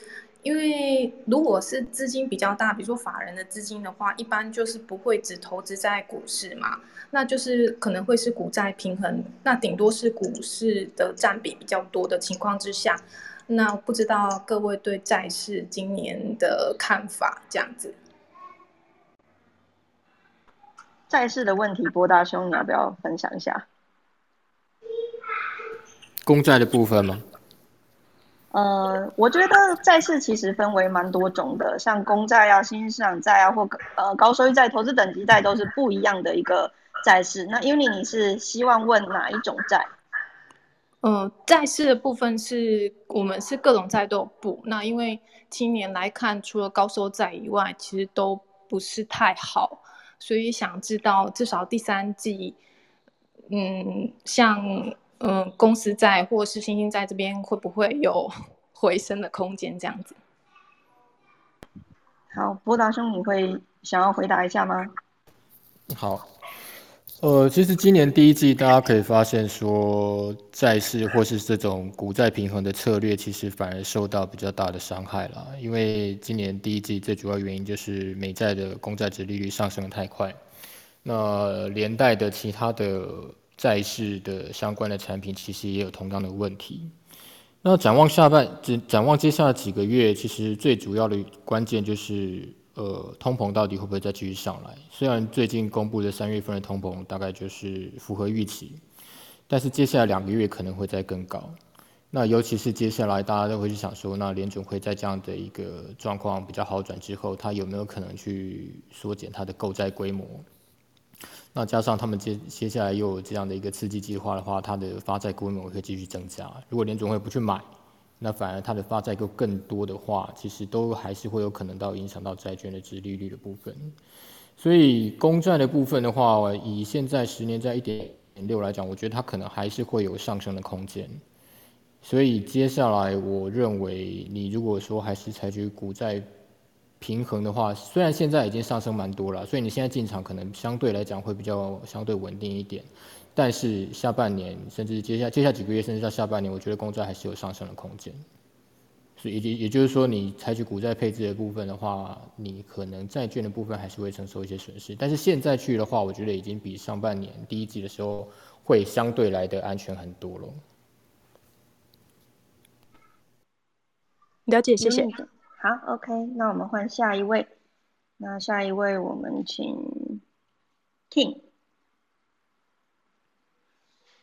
因为如果是资金比较大，比如说法人的资金的话，一般就是不会只投资在股市嘛，那就是可能会是股债平衡，那顶多是股市的占比比较多的情况之下，那不知道各位对债市今年的看法这样子。债市的问题，波大兄，你要不要分享一下？公债的部分吗？呃，我觉得债市其实分为蛮多种的，像公债啊、新兴市场债啊，或呃高收益债、投资等级债都是不一样的一个债市。那 Uni，你是希望问哪一种债？嗯，债市的部分是我们是各种债都有布。那因为今年来看，除了高收债以外，其实都不是太好，所以想知道至少第三季，嗯，像。嗯，公司在或是新兴在这边会不会有回升的空间？这样子。好，波达兄，你会想要回答一下吗？好，呃，其实今年第一季大家可以发现说，债市或是这种股债平衡的策略，其实反而受到比较大的伤害了。因为今年第一季最主要原因就是美债的公债值利率上升太快，那连带的其他的。在世的相关的产品，其实也有同样的问题。那展望下半，展望接下来几个月，其实最主要的关键就是，呃，通膨到底会不会再继续上来？虽然最近公布的三月份的通膨大概就是符合预期，但是接下来两个月可能会再更高。那尤其是接下来大家都会去想说，那联准会在这样的一个状况比较好转之后，它有没有可能去缩减它的购债规模？那加上他们接接下来又有这样的一个刺激计划的话，它的发债规模会继续增加。如果联总会不去买，那反而它的发债够更多的话，其实都还是会有可能到影响到债券的值利率的部分。所以公债的部分的话，以现在十年在一点六来讲，我觉得它可能还是会有上升的空间。所以接下来我认为，你如果说还是采取股债。平衡的话，虽然现在已经上升蛮多了，所以你现在进场可能相对来讲会比较相对稳定一点。但是下半年甚至接下接下几个月，甚至到下半年，我觉得公债还是有上升的空间。所以也也就是说，你采取股债配置的部分的话，你可能债券的部分还是会承受一些损失。但是现在去的话，我觉得已经比上半年第一季的时候会相对来的安全很多了。了解，谢谢。好，OK，那我们换下一位。那下一位，我们请 Tim。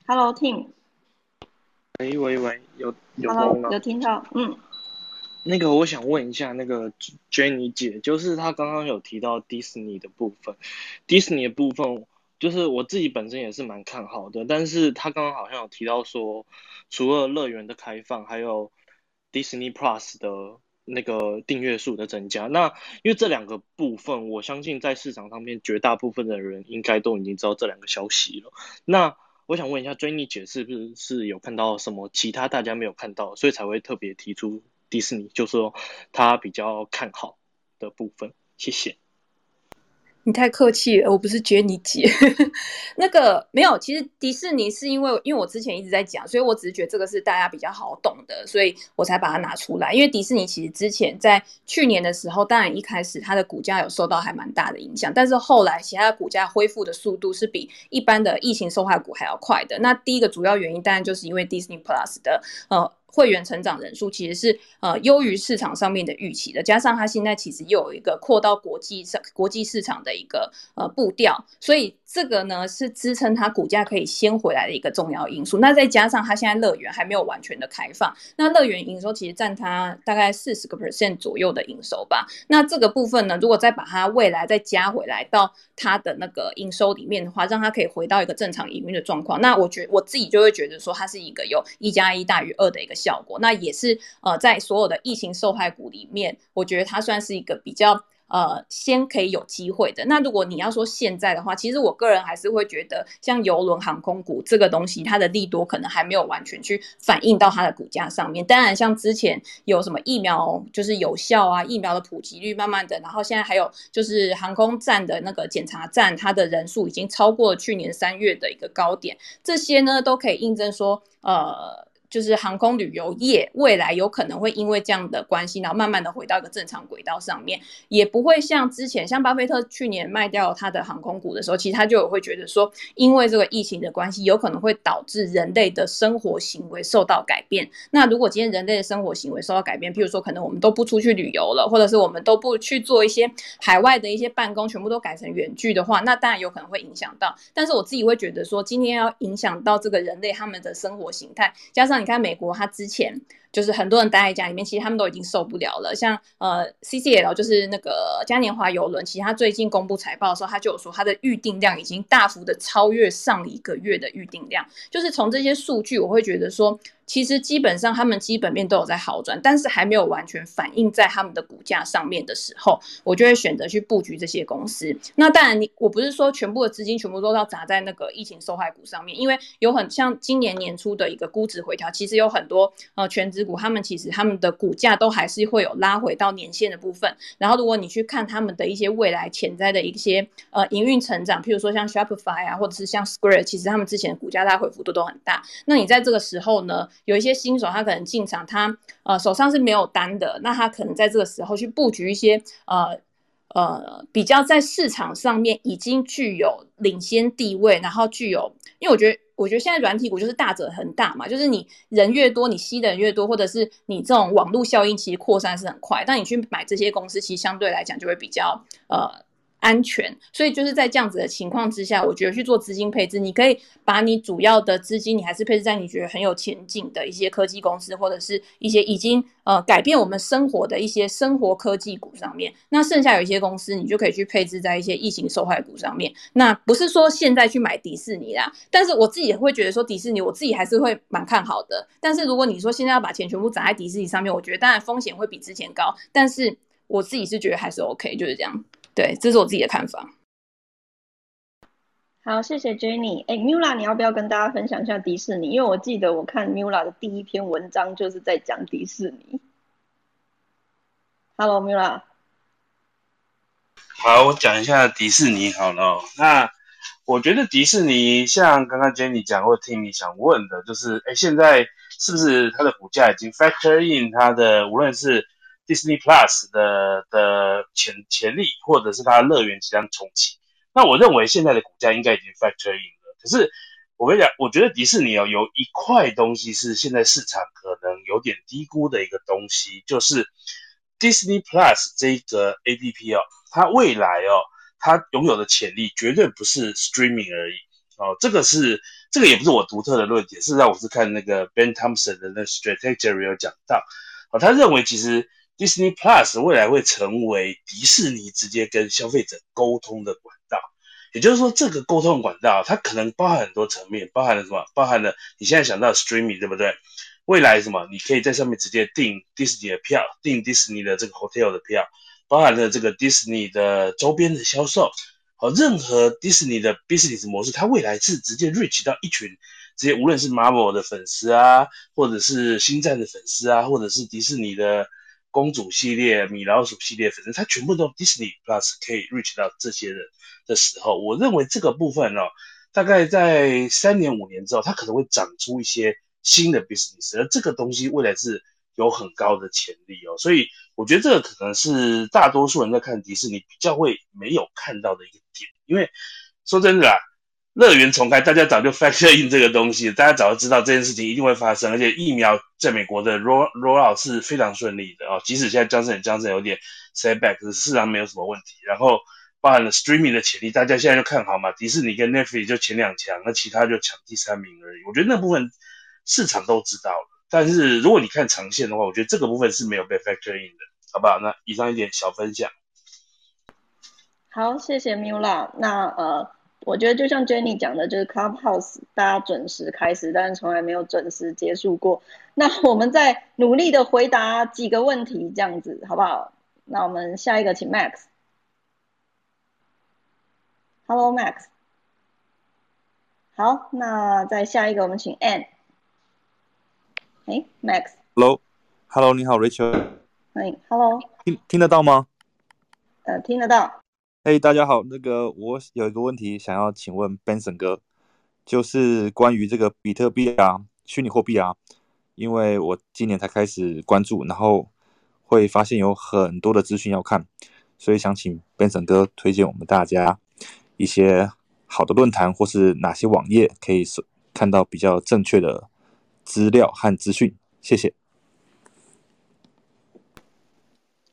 Hello，Tim。喂喂喂，有有吗？有听到，嗯。那个，我想问一下，那个 Jenny 姐，就是她刚刚有提到迪士尼的部分，迪士尼的部分，就是我自己本身也是蛮看好的，但是她刚刚好像有提到说，除了乐园的开放，还有 Disney Plus 的。那个订阅数的增加，那因为这两个部分，我相信在市场上面绝大部分的人应该都已经知道这两个消息了。那我想问一下追妮姐是不是是有看到什么其他大家没有看到，所以才会特别提出迪士尼，就说他比较看好的部分？谢谢。你太客气了，我不是觉得你姐，那个没有，其实迪士尼是因为，因为我之前一直在讲，所以我只是觉得这个是大家比较好懂的，所以我才把它拿出来。因为迪士尼其实之前在去年的时候，当然一开始它的股价有受到还蛮大的影响，但是后来其他的股价恢复的速度是比一般的疫情受害股还要快的。那第一个主要原因当然就是因为 Disney Plus 的呃。会员成长人数其实是呃优于市场上面的预期的，加上它现在其实又有一个扩到国际上国际市场的一个呃步调，所以这个呢是支撑它股价可以先回来的一个重要因素。那再加上它现在乐园还没有完全的开放，那乐园营收其实占它大概四十个 percent 左右的营收吧。那这个部分呢，如果再把它未来再加回来到它的那个营收里面的话，让它可以回到一个正常营运的状况，那我觉我自己就会觉得说它是一个有一加一大于二的一个。效果那也是呃，在所有的疫情受害股里面，我觉得它算是一个比较呃先可以有机会的。那如果你要说现在的话，其实我个人还是会觉得，像邮轮航空股这个东西，它的利多可能还没有完全去反映到它的股价上面。当然，像之前有什么疫苗就是有效啊，疫苗的普及率慢慢的，然后现在还有就是航空站的那个检查站，它的人数已经超过去年三月的一个高点，这些呢都可以印证说呃。就是航空旅游业未来有可能会因为这样的关系，然后慢慢的回到一个正常轨道上面，也不会像之前，像巴菲特去年卖掉他的航空股的时候，其实他就有会觉得说，因为这个疫情的关系，有可能会导致人类的生活行为受到改变。那如果今天人类的生活行为受到改变，譬如说可能我们都不出去旅游了，或者是我们都不去做一些海外的一些办公，全部都改成远距的话，那当然有可能会影响到。但是我自己会觉得说，今天要影响到这个人类他们的生活形态，加上。你看美国，它之前就是很多人待在家里面，其实他们都已经受不了了。像呃，CCL 就是那个嘉年华游轮，其实它最近公布财报的时候，它就有说它的预订量已经大幅的超越上一个月的预订量。就是从这些数据，我会觉得说。其实基本上他们基本面都有在好转，但是还没有完全反映在他们的股价上面的时候，我就会选择去布局这些公司。那当然，你我不是说全部的资金全部都要砸在那个疫情受害股上面，因为有很像今年年初的一个估值回调，其实有很多呃全职股，他们其实他们的股价都还是会有拉回到年线的部分。然后如果你去看他们的一些未来潜在的一些呃营运成长，譬如说像 Shopify 啊，或者是像 Square，其实他们之前股价拉回幅度都很大。那你在这个时候呢？有一些新手，他可能进场，他呃手上是没有单的，那他可能在这个时候去布局一些呃呃比较在市场上面已经具有领先地位，然后具有，因为我觉得我觉得现在软体股就是大者恒大嘛，就是你人越多，你吸的人越多，或者是你这种网络效应其实扩散是很快，但你去买这些公司，其实相对来讲就会比较呃。安全，所以就是在这样子的情况之下，我觉得去做资金配置，你可以把你主要的资金，你还是配置在你觉得很有前景的一些科技公司，或者是一些已经呃改变我们生活的一些生活科技股上面。那剩下有一些公司，你就可以去配置在一些疫情受害股上面。那不是说现在去买迪士尼啦，但是我自己也会觉得说迪士尼，我自己还是会蛮看好的。但是如果你说现在要把钱全部砸在迪士尼上面，我觉得当然风险会比之前高，但是我自己是觉得还是 OK，就是这样。对，这是我自己的看法。好，谢谢 Jenny。哎，Mula，你要不要跟大家分享一下迪士尼？因为我记得我看 Mula 的第一篇文章就是在讲迪士尼。Hello，Mula。好，我讲一下迪士尼好了。那我觉得迪士尼像刚刚 Jenny 讲或听你想问的，就是哎，现在是不是它的股价已经 factor in 它的无论是 Disney Plus 的的潜潜力，或者是它的乐园即将重启，那我认为现在的股价应该已经 factor in 了。可是我跟你讲，我觉得迪士尼哦，有一块东西是现在市场可能有点低估的一个东西，就是 Disney Plus 这个 A P P 哦，它未来哦，它拥有的潜力绝对不是 streaming 而已哦。这个是这个也不是我独特的论点，事实上我是看那个 Ben Thompson 的那 Strategy 有讲到哦，他认为其实。Disney Plus 未来会成为迪士尼直接跟消费者沟通的管道，也就是说，这个沟通管道它可能包含很多层面，包含了什么？包含了你现在想到 Streaming，对不对？未来什么？你可以在上面直接订迪士尼的票，订迪士尼的这个 Hotel 的票，包含了这个迪士尼的周边的销售，好，任何迪士尼的 Business 模式，它未来是直接 reach 到一群直接无论是 Marvel 的粉丝啊，或者是星战的粉丝啊，或者是迪士尼的。公主系列、米老鼠系列，反正它全部都 Disney Plus 可以 reach 到这些人的时候，我认为这个部分哦，大概在三年五年之后，它可能会长出一些新的 business，而这个东西未来是有很高的潜力哦，所以我觉得这个可能是大多数人在看迪士尼比较会没有看到的一个点，因为说真的啦。乐园重开，大家早就 factor in 这个东西，大家早就知道这件事情一定会发生，而且疫苗在美国的 roll roll out 是非常顺利的哦。即使现在江森江森有点 setback，可是市场没有什么问题。然后包含了 streaming 的潜力，大家现在就看好嘛。迪士尼跟 Netflix 就前两强，那其他就抢第三名而已。我觉得那部分市场都知道了，但是如果你看长线的话，我觉得这个部分是没有被 factor in 的，好不好？那以上一点小分享。好，谢谢 Mula。那呃。我觉得就像 Jenny 讲的，就是 Clubhouse 大家准时开始，但是从来没有准时结束过。那我们再努力的回答几个问题，这样子好不好？那我们下一个请 Max。Hello Max。好，那再下一个我们请 Ann。哎，Max。Hello，Hello，你好，Rachel。欢迎，Hello。听听得到吗？呃，听得到。嘿，大家好，那个我有一个问题想要请问 Benson 哥，就是关于这个比特币啊，虚拟货币啊，因为我今年才开始关注，然后会发现有很多的资讯要看，所以想请 Benson 哥推荐我们大家一些好的论坛或是哪些网页可以看到比较正确的资料和资讯，谢谢。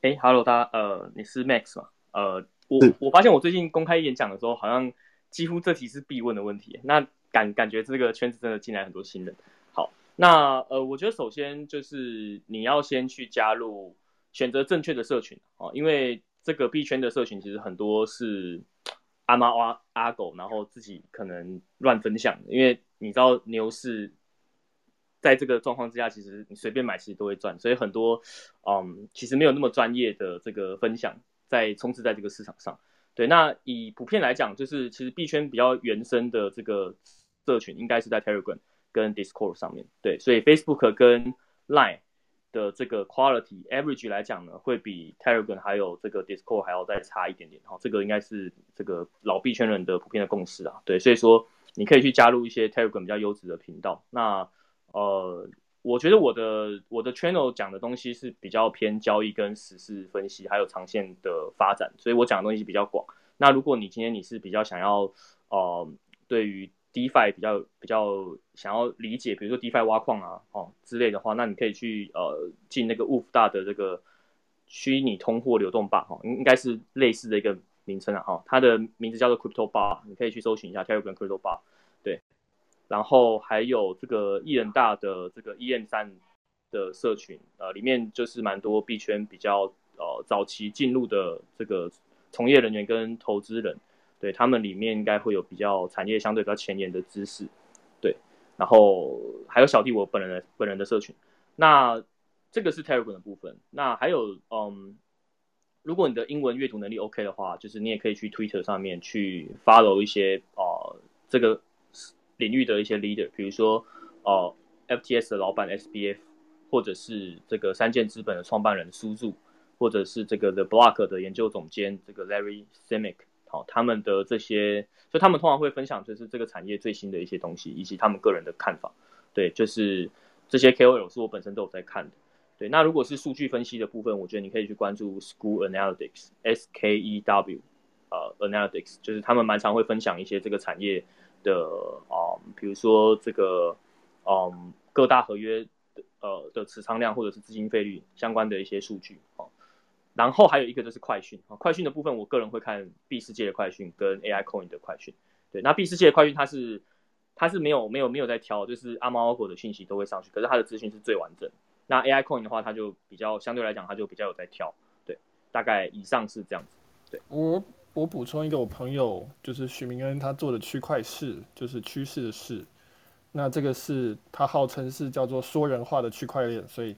哎，Hello，大家，呃，你是 Max 吗？呃。我我发现我最近公开演讲的时候，好像几乎这题是必问的问题。那感感觉这个圈子真的进来很多新人。好，那呃，我觉得首先就是你要先去加入，选择正确的社群哦，因为这个币圈的社群其实很多是阿猫阿阿狗，然后自己可能乱分享。因为你知道牛市在这个状况之下，其实你随便买其实都会赚，所以很多嗯，其实没有那么专业的这个分享。在充斥在这个市场上，对，那以普遍来讲，就是其实币圈比较原生的这个社群，应该是在 Telegram 跟 Discord 上面，对，所以 Facebook 跟 Line 的这个 quality average 来讲呢，会比 Telegram 还有这个 Discord 还要再差一点点，哈，这个应该是这个老币圈人的普遍的共识啊，对，所以说你可以去加入一些 Telegram 比较优质的频道，那呃，我觉得我的我的 channel 讲的东西是比较偏交易跟时事分析，还有长线的发展，所以我讲的东西比较广。那如果你今天你是比较想要呃对于 DeFi 比较比较想要理解，比如说 DeFi 挖矿啊哦之类的话，那你可以去呃进那个 Wolf 大的这个虚拟通货流动吧哈，应应该是类似的一个名称啊哈，它的名字叫做 Crypto Bar，你可以去搜寻一下 Telegram Crypto Bar。然后还有这个艺人大的这个 EM 三的社群，呃，里面就是蛮多币圈比较呃早期进入的这个从业人员跟投资人，对他们里面应该会有比较产业相对比较前沿的知识，对。然后还有小弟我本人的本人的社群，那这个是 Telegram 的部分。那还有嗯，如果你的英文阅读能力 OK 的话，就是你也可以去 Twitter 上面去 follow 一些呃这个。领域的一些 leader，比如说，呃，FTS 的老板 SBF，或者是这个三箭资本的创办人苏柱，或者是这个 The Block 的研究总监这个 Larry Simic，好，他们的这些，所以他们通常会分享就是这个产业最新的一些东西，以及他们个人的看法。对，就是这些 KOL 是我本身都有在看的。对，那如果是数据分析的部分，我觉得你可以去关注 School Analytics，S K E W，呃，Analytics，就是他们蛮常会分享一些这个产业。的啊，比如说这个，嗯，各大合约的呃的持仓量或者是资金费率相关的一些数据啊，然后还有一个就是快讯啊，快讯的部分我个人会看 B 世界的快讯跟 AI Coin 的快讯，对，那 B 世界的快讯它是它是没有没有没有在挑，就是阿猫阿狗的讯息都会上去，可是它的资讯是最完整。那 AI Coin 的话，它就比较相对来讲，它就比较有在挑，对，大概以上是这样子，对。我我补充一个，我朋友就是许明恩，他做的区块市就是趋势的势，那这个是他号称是叫做说人话的区块链，所以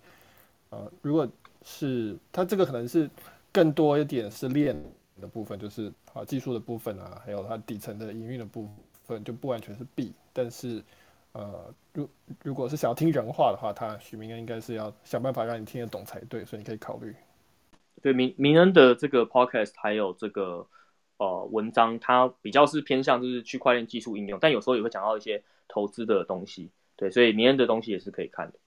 呃，如果是他这个可能是更多一点是链的部分，就是啊技术的部分啊，还有它底层的营运的部分，就不完全是币，但是呃，如如果是想要听人话的话，他许明恩应该是要想办法让你听得懂才对，所以你可以考虑。对明明恩的这个 podcast 还有这个。呃，文章它比较是偏向就是区块链技术应用，但有时候也会讲到一些投资的东西，对，所以明恩的东西也是可以看的。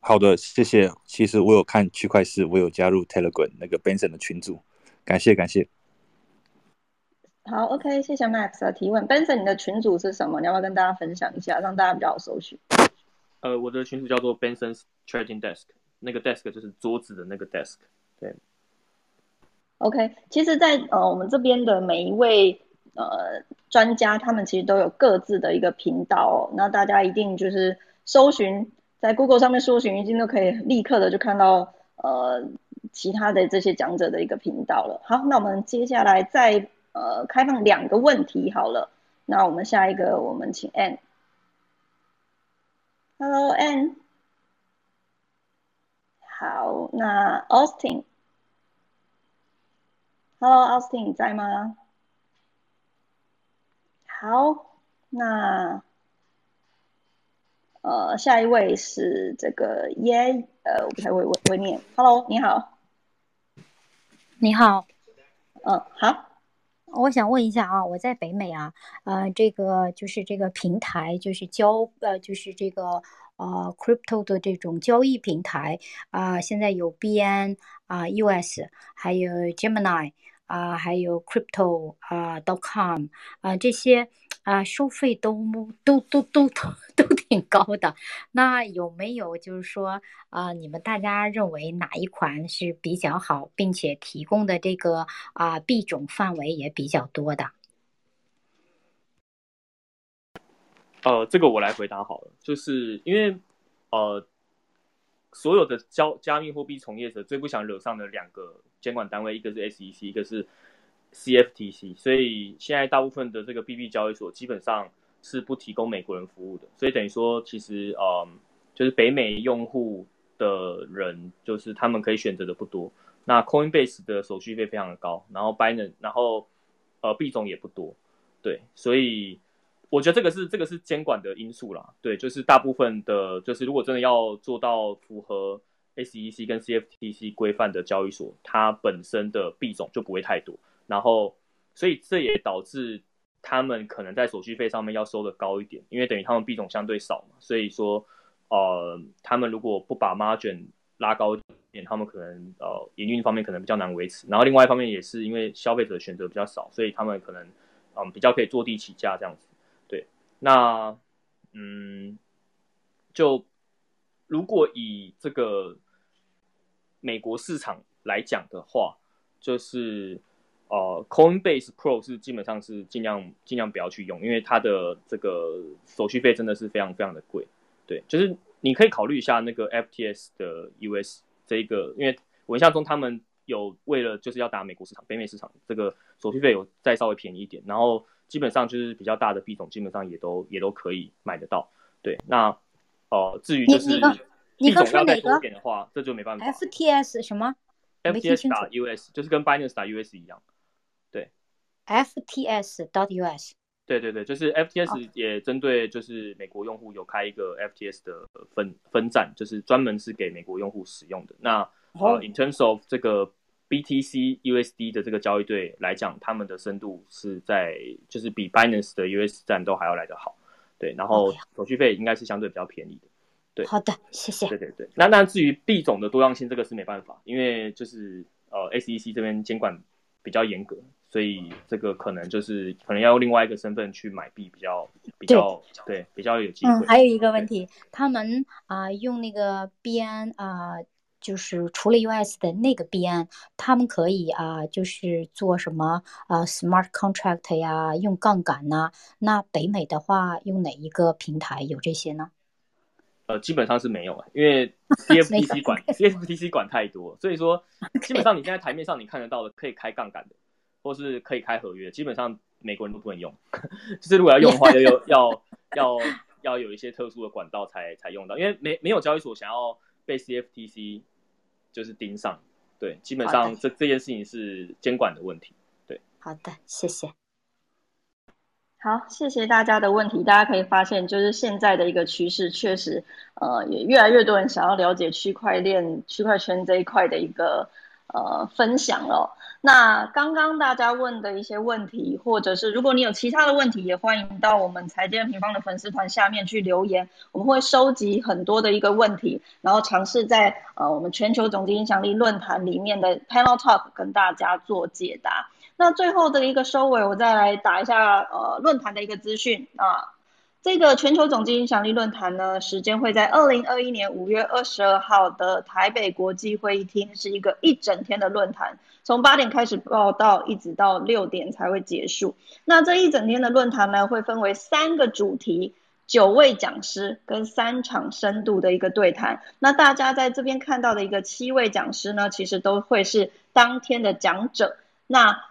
好的，谢谢。其实我有看区块市，我有加入 Telegram 那个 Benson 的群组，感谢感谢。好，OK，谢谢 Max 的提问。Benson，你的群组是什么？你要不要跟大家分享一下，让大家比较好搜寻？呃，我的群组叫做 Benson's Trading Desk，那个 desk 就是桌子的那个 desk，对。OK，其实，在呃我们这边的每一位呃专家，他们其实都有各自的一个频道。那大家一定就是搜寻在 Google 上面搜寻，一定都可以立刻的就看到呃其他的这些讲者的一个频道了。好，那我们接下来再呃开放两个问题好了。那我们下一个，我们请 Ann。Hello Ann。好，那 Austin。Hello，Austin，你在吗？好，那呃，下一位是这个耶，呃，我不太会会会念。Hello，你好。你好。嗯，好。我想问一下啊，我在北美啊，呃，这个就是这个平台，就是交呃，就是这个呃，crypto 的这种交易平台啊，现在有 BN 啊，US，还有 Gemini。啊，还有 crypto 啊，dot com 啊，这些啊，收费都都都都都都挺高的。那有没有就是说啊，你们大家认为哪一款是比较好，并且提供的这个啊币种范围也比较多的？呃，这个我来回答好了，就是因为呃。所有的交加密货币从业者最不想惹上的两个监管单位，一个是 SEC，一个是 CFTC。所以现在大部分的这个币币交易所基本上是不提供美国人服务的。所以等于说，其实嗯，就是北美用户的人，就是他们可以选择的不多。那 Coinbase 的手续费非常的高，然后 Binance，然后呃币种也不多，对，所以。我觉得这个是这个是监管的因素啦，对，就是大部分的，就是如果真的要做到符合 SEC 跟 CFTC 规范的交易所，它本身的币种就不会太多，然后所以这也导致他们可能在手续费上面要收的高一点，因为等于他们币种相对少嘛，所以说呃，他们如果不把 margin 拉高一点，他们可能呃营运方面可能比较难维持。然后另外一方面也是因为消费者选择比较少，所以他们可能嗯比较可以坐地起价这样子。对，那嗯就如果以这个美国市场来讲的话，就是呃，Coinbase Pro 是基本上是尽量尽量不要去用，因为它的这个手续费真的是非常非常的贵。对，就是你可以考虑一下那个 FTS 的 US 这一个，因为我印象中他们有为了就是要打美国市场、北美市场，这个手续费有再稍微便宜一点，然后基本上就是比较大的币种，基本上也都也都可以买得到。对，那呃，至于就是种要再哪个一点的话，这就没办法。FTS 什么？FTS 打 US 就是跟 Binance 打 US 一样。对，FTS dot US。对对对，就是 FTS 也针对就是美国用户有开一个 FTS 的分分站，就是专门是给美国用户使用的。那哦呃，in terms of 这个 BTC USD 的这个交易对来讲，他们的深度是在就是比 Binance 的 US 站都还要来得好。对，然后手续费应该是相对比较便宜的。对，好的，谢谢。对对对，那那至于币种的多样性，这个是没办法，因为就是呃 SEC 这边监管比较严格，所以这个可能就是可能要用另外一个身份去买币，比较比较对比较有机会。嗯，还有一个问题，他们啊、用那个 BN 啊、就是除了 US 的那个 BN，他们可以啊、就是做什么啊、smart contract 呀，用杠杆呐、那北美的话，用哪一个平台有这些呢？呃，基本上是没有，因为 CFTC 管 CFTC 管太多，所以说基本上你现在台面上你看得到的可以开杠杆的，或是可以开合约，基本上美国人都不能用，就是如果要用的话，要有要要要有一些特殊的管道才才用到，因为没没有交易所想要被 CFTC 就是盯上，对，基本上这这件事情是监管的问题，对。好的，谢谢。好，谢谢大家的问题。大家可以发现，就是现在的一个趋势，确实，呃，也越来越多人想要了解区块链、区块圈这一块的一个呃分享了。那刚刚大家问的一些问题，或者是如果你有其他的问题，也欢迎到我们财经平方的粉丝团下面去留言，我们会收集很多的一个问题，然后尝试在呃我们全球总经影响力论坛里面的 panel talk 跟大家做解答。那最后的一个收尾，我再来打一下呃论坛的一个资讯啊。这个全球总经影响力论坛呢，时间会在二零二一年五月二十二号的台北国际会议厅，是一个一整天的论坛，从八点开始报道，一直到六点才会结束。那这一整天的论坛呢，会分为三个主题。九位讲师跟三场深度的一个对谈，那大家在这边看到的一个七位讲师呢，其实都会是当天的讲者。那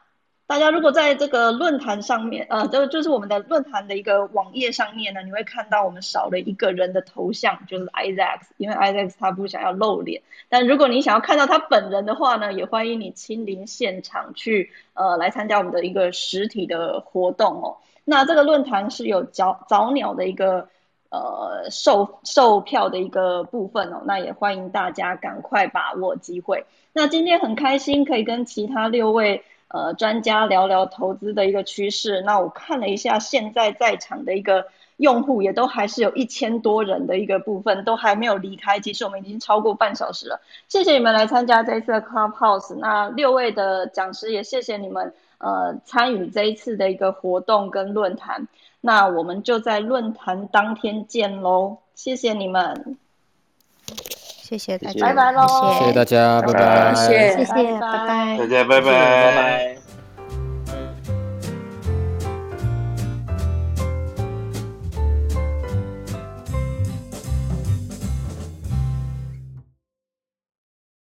大家如果在这个论坛上面，呃，就就是我们的论坛的一个网页上面呢，你会看到我们少了一个人的头像，就是 Isaac，因为 Isaac 他不想要露脸。但如果你想要看到他本人的话呢，也欢迎你亲临现场去，呃，来参加我们的一个实体的活动哦。那这个论坛是有早早鸟的一个呃售售票的一个部分哦，那也欢迎大家赶快把握机会。那今天很开心可以跟其他六位呃专家聊聊投资的一个趋势。那我看了一下现在在场的一个用户，也都还是有一千多人的一个部分，都还没有离开。其实我们已经超过半小时了，谢谢你们来参加这一次的 Clubhouse。那六位的讲师也谢谢你们呃参与这一次的一个活动跟论坛。那我们就在论坛当天见喽，谢谢你们，谢谢大家，拜拜喽，谢谢大家，拜拜。谢谢，拜拜拜。大家拜拜。拜拜。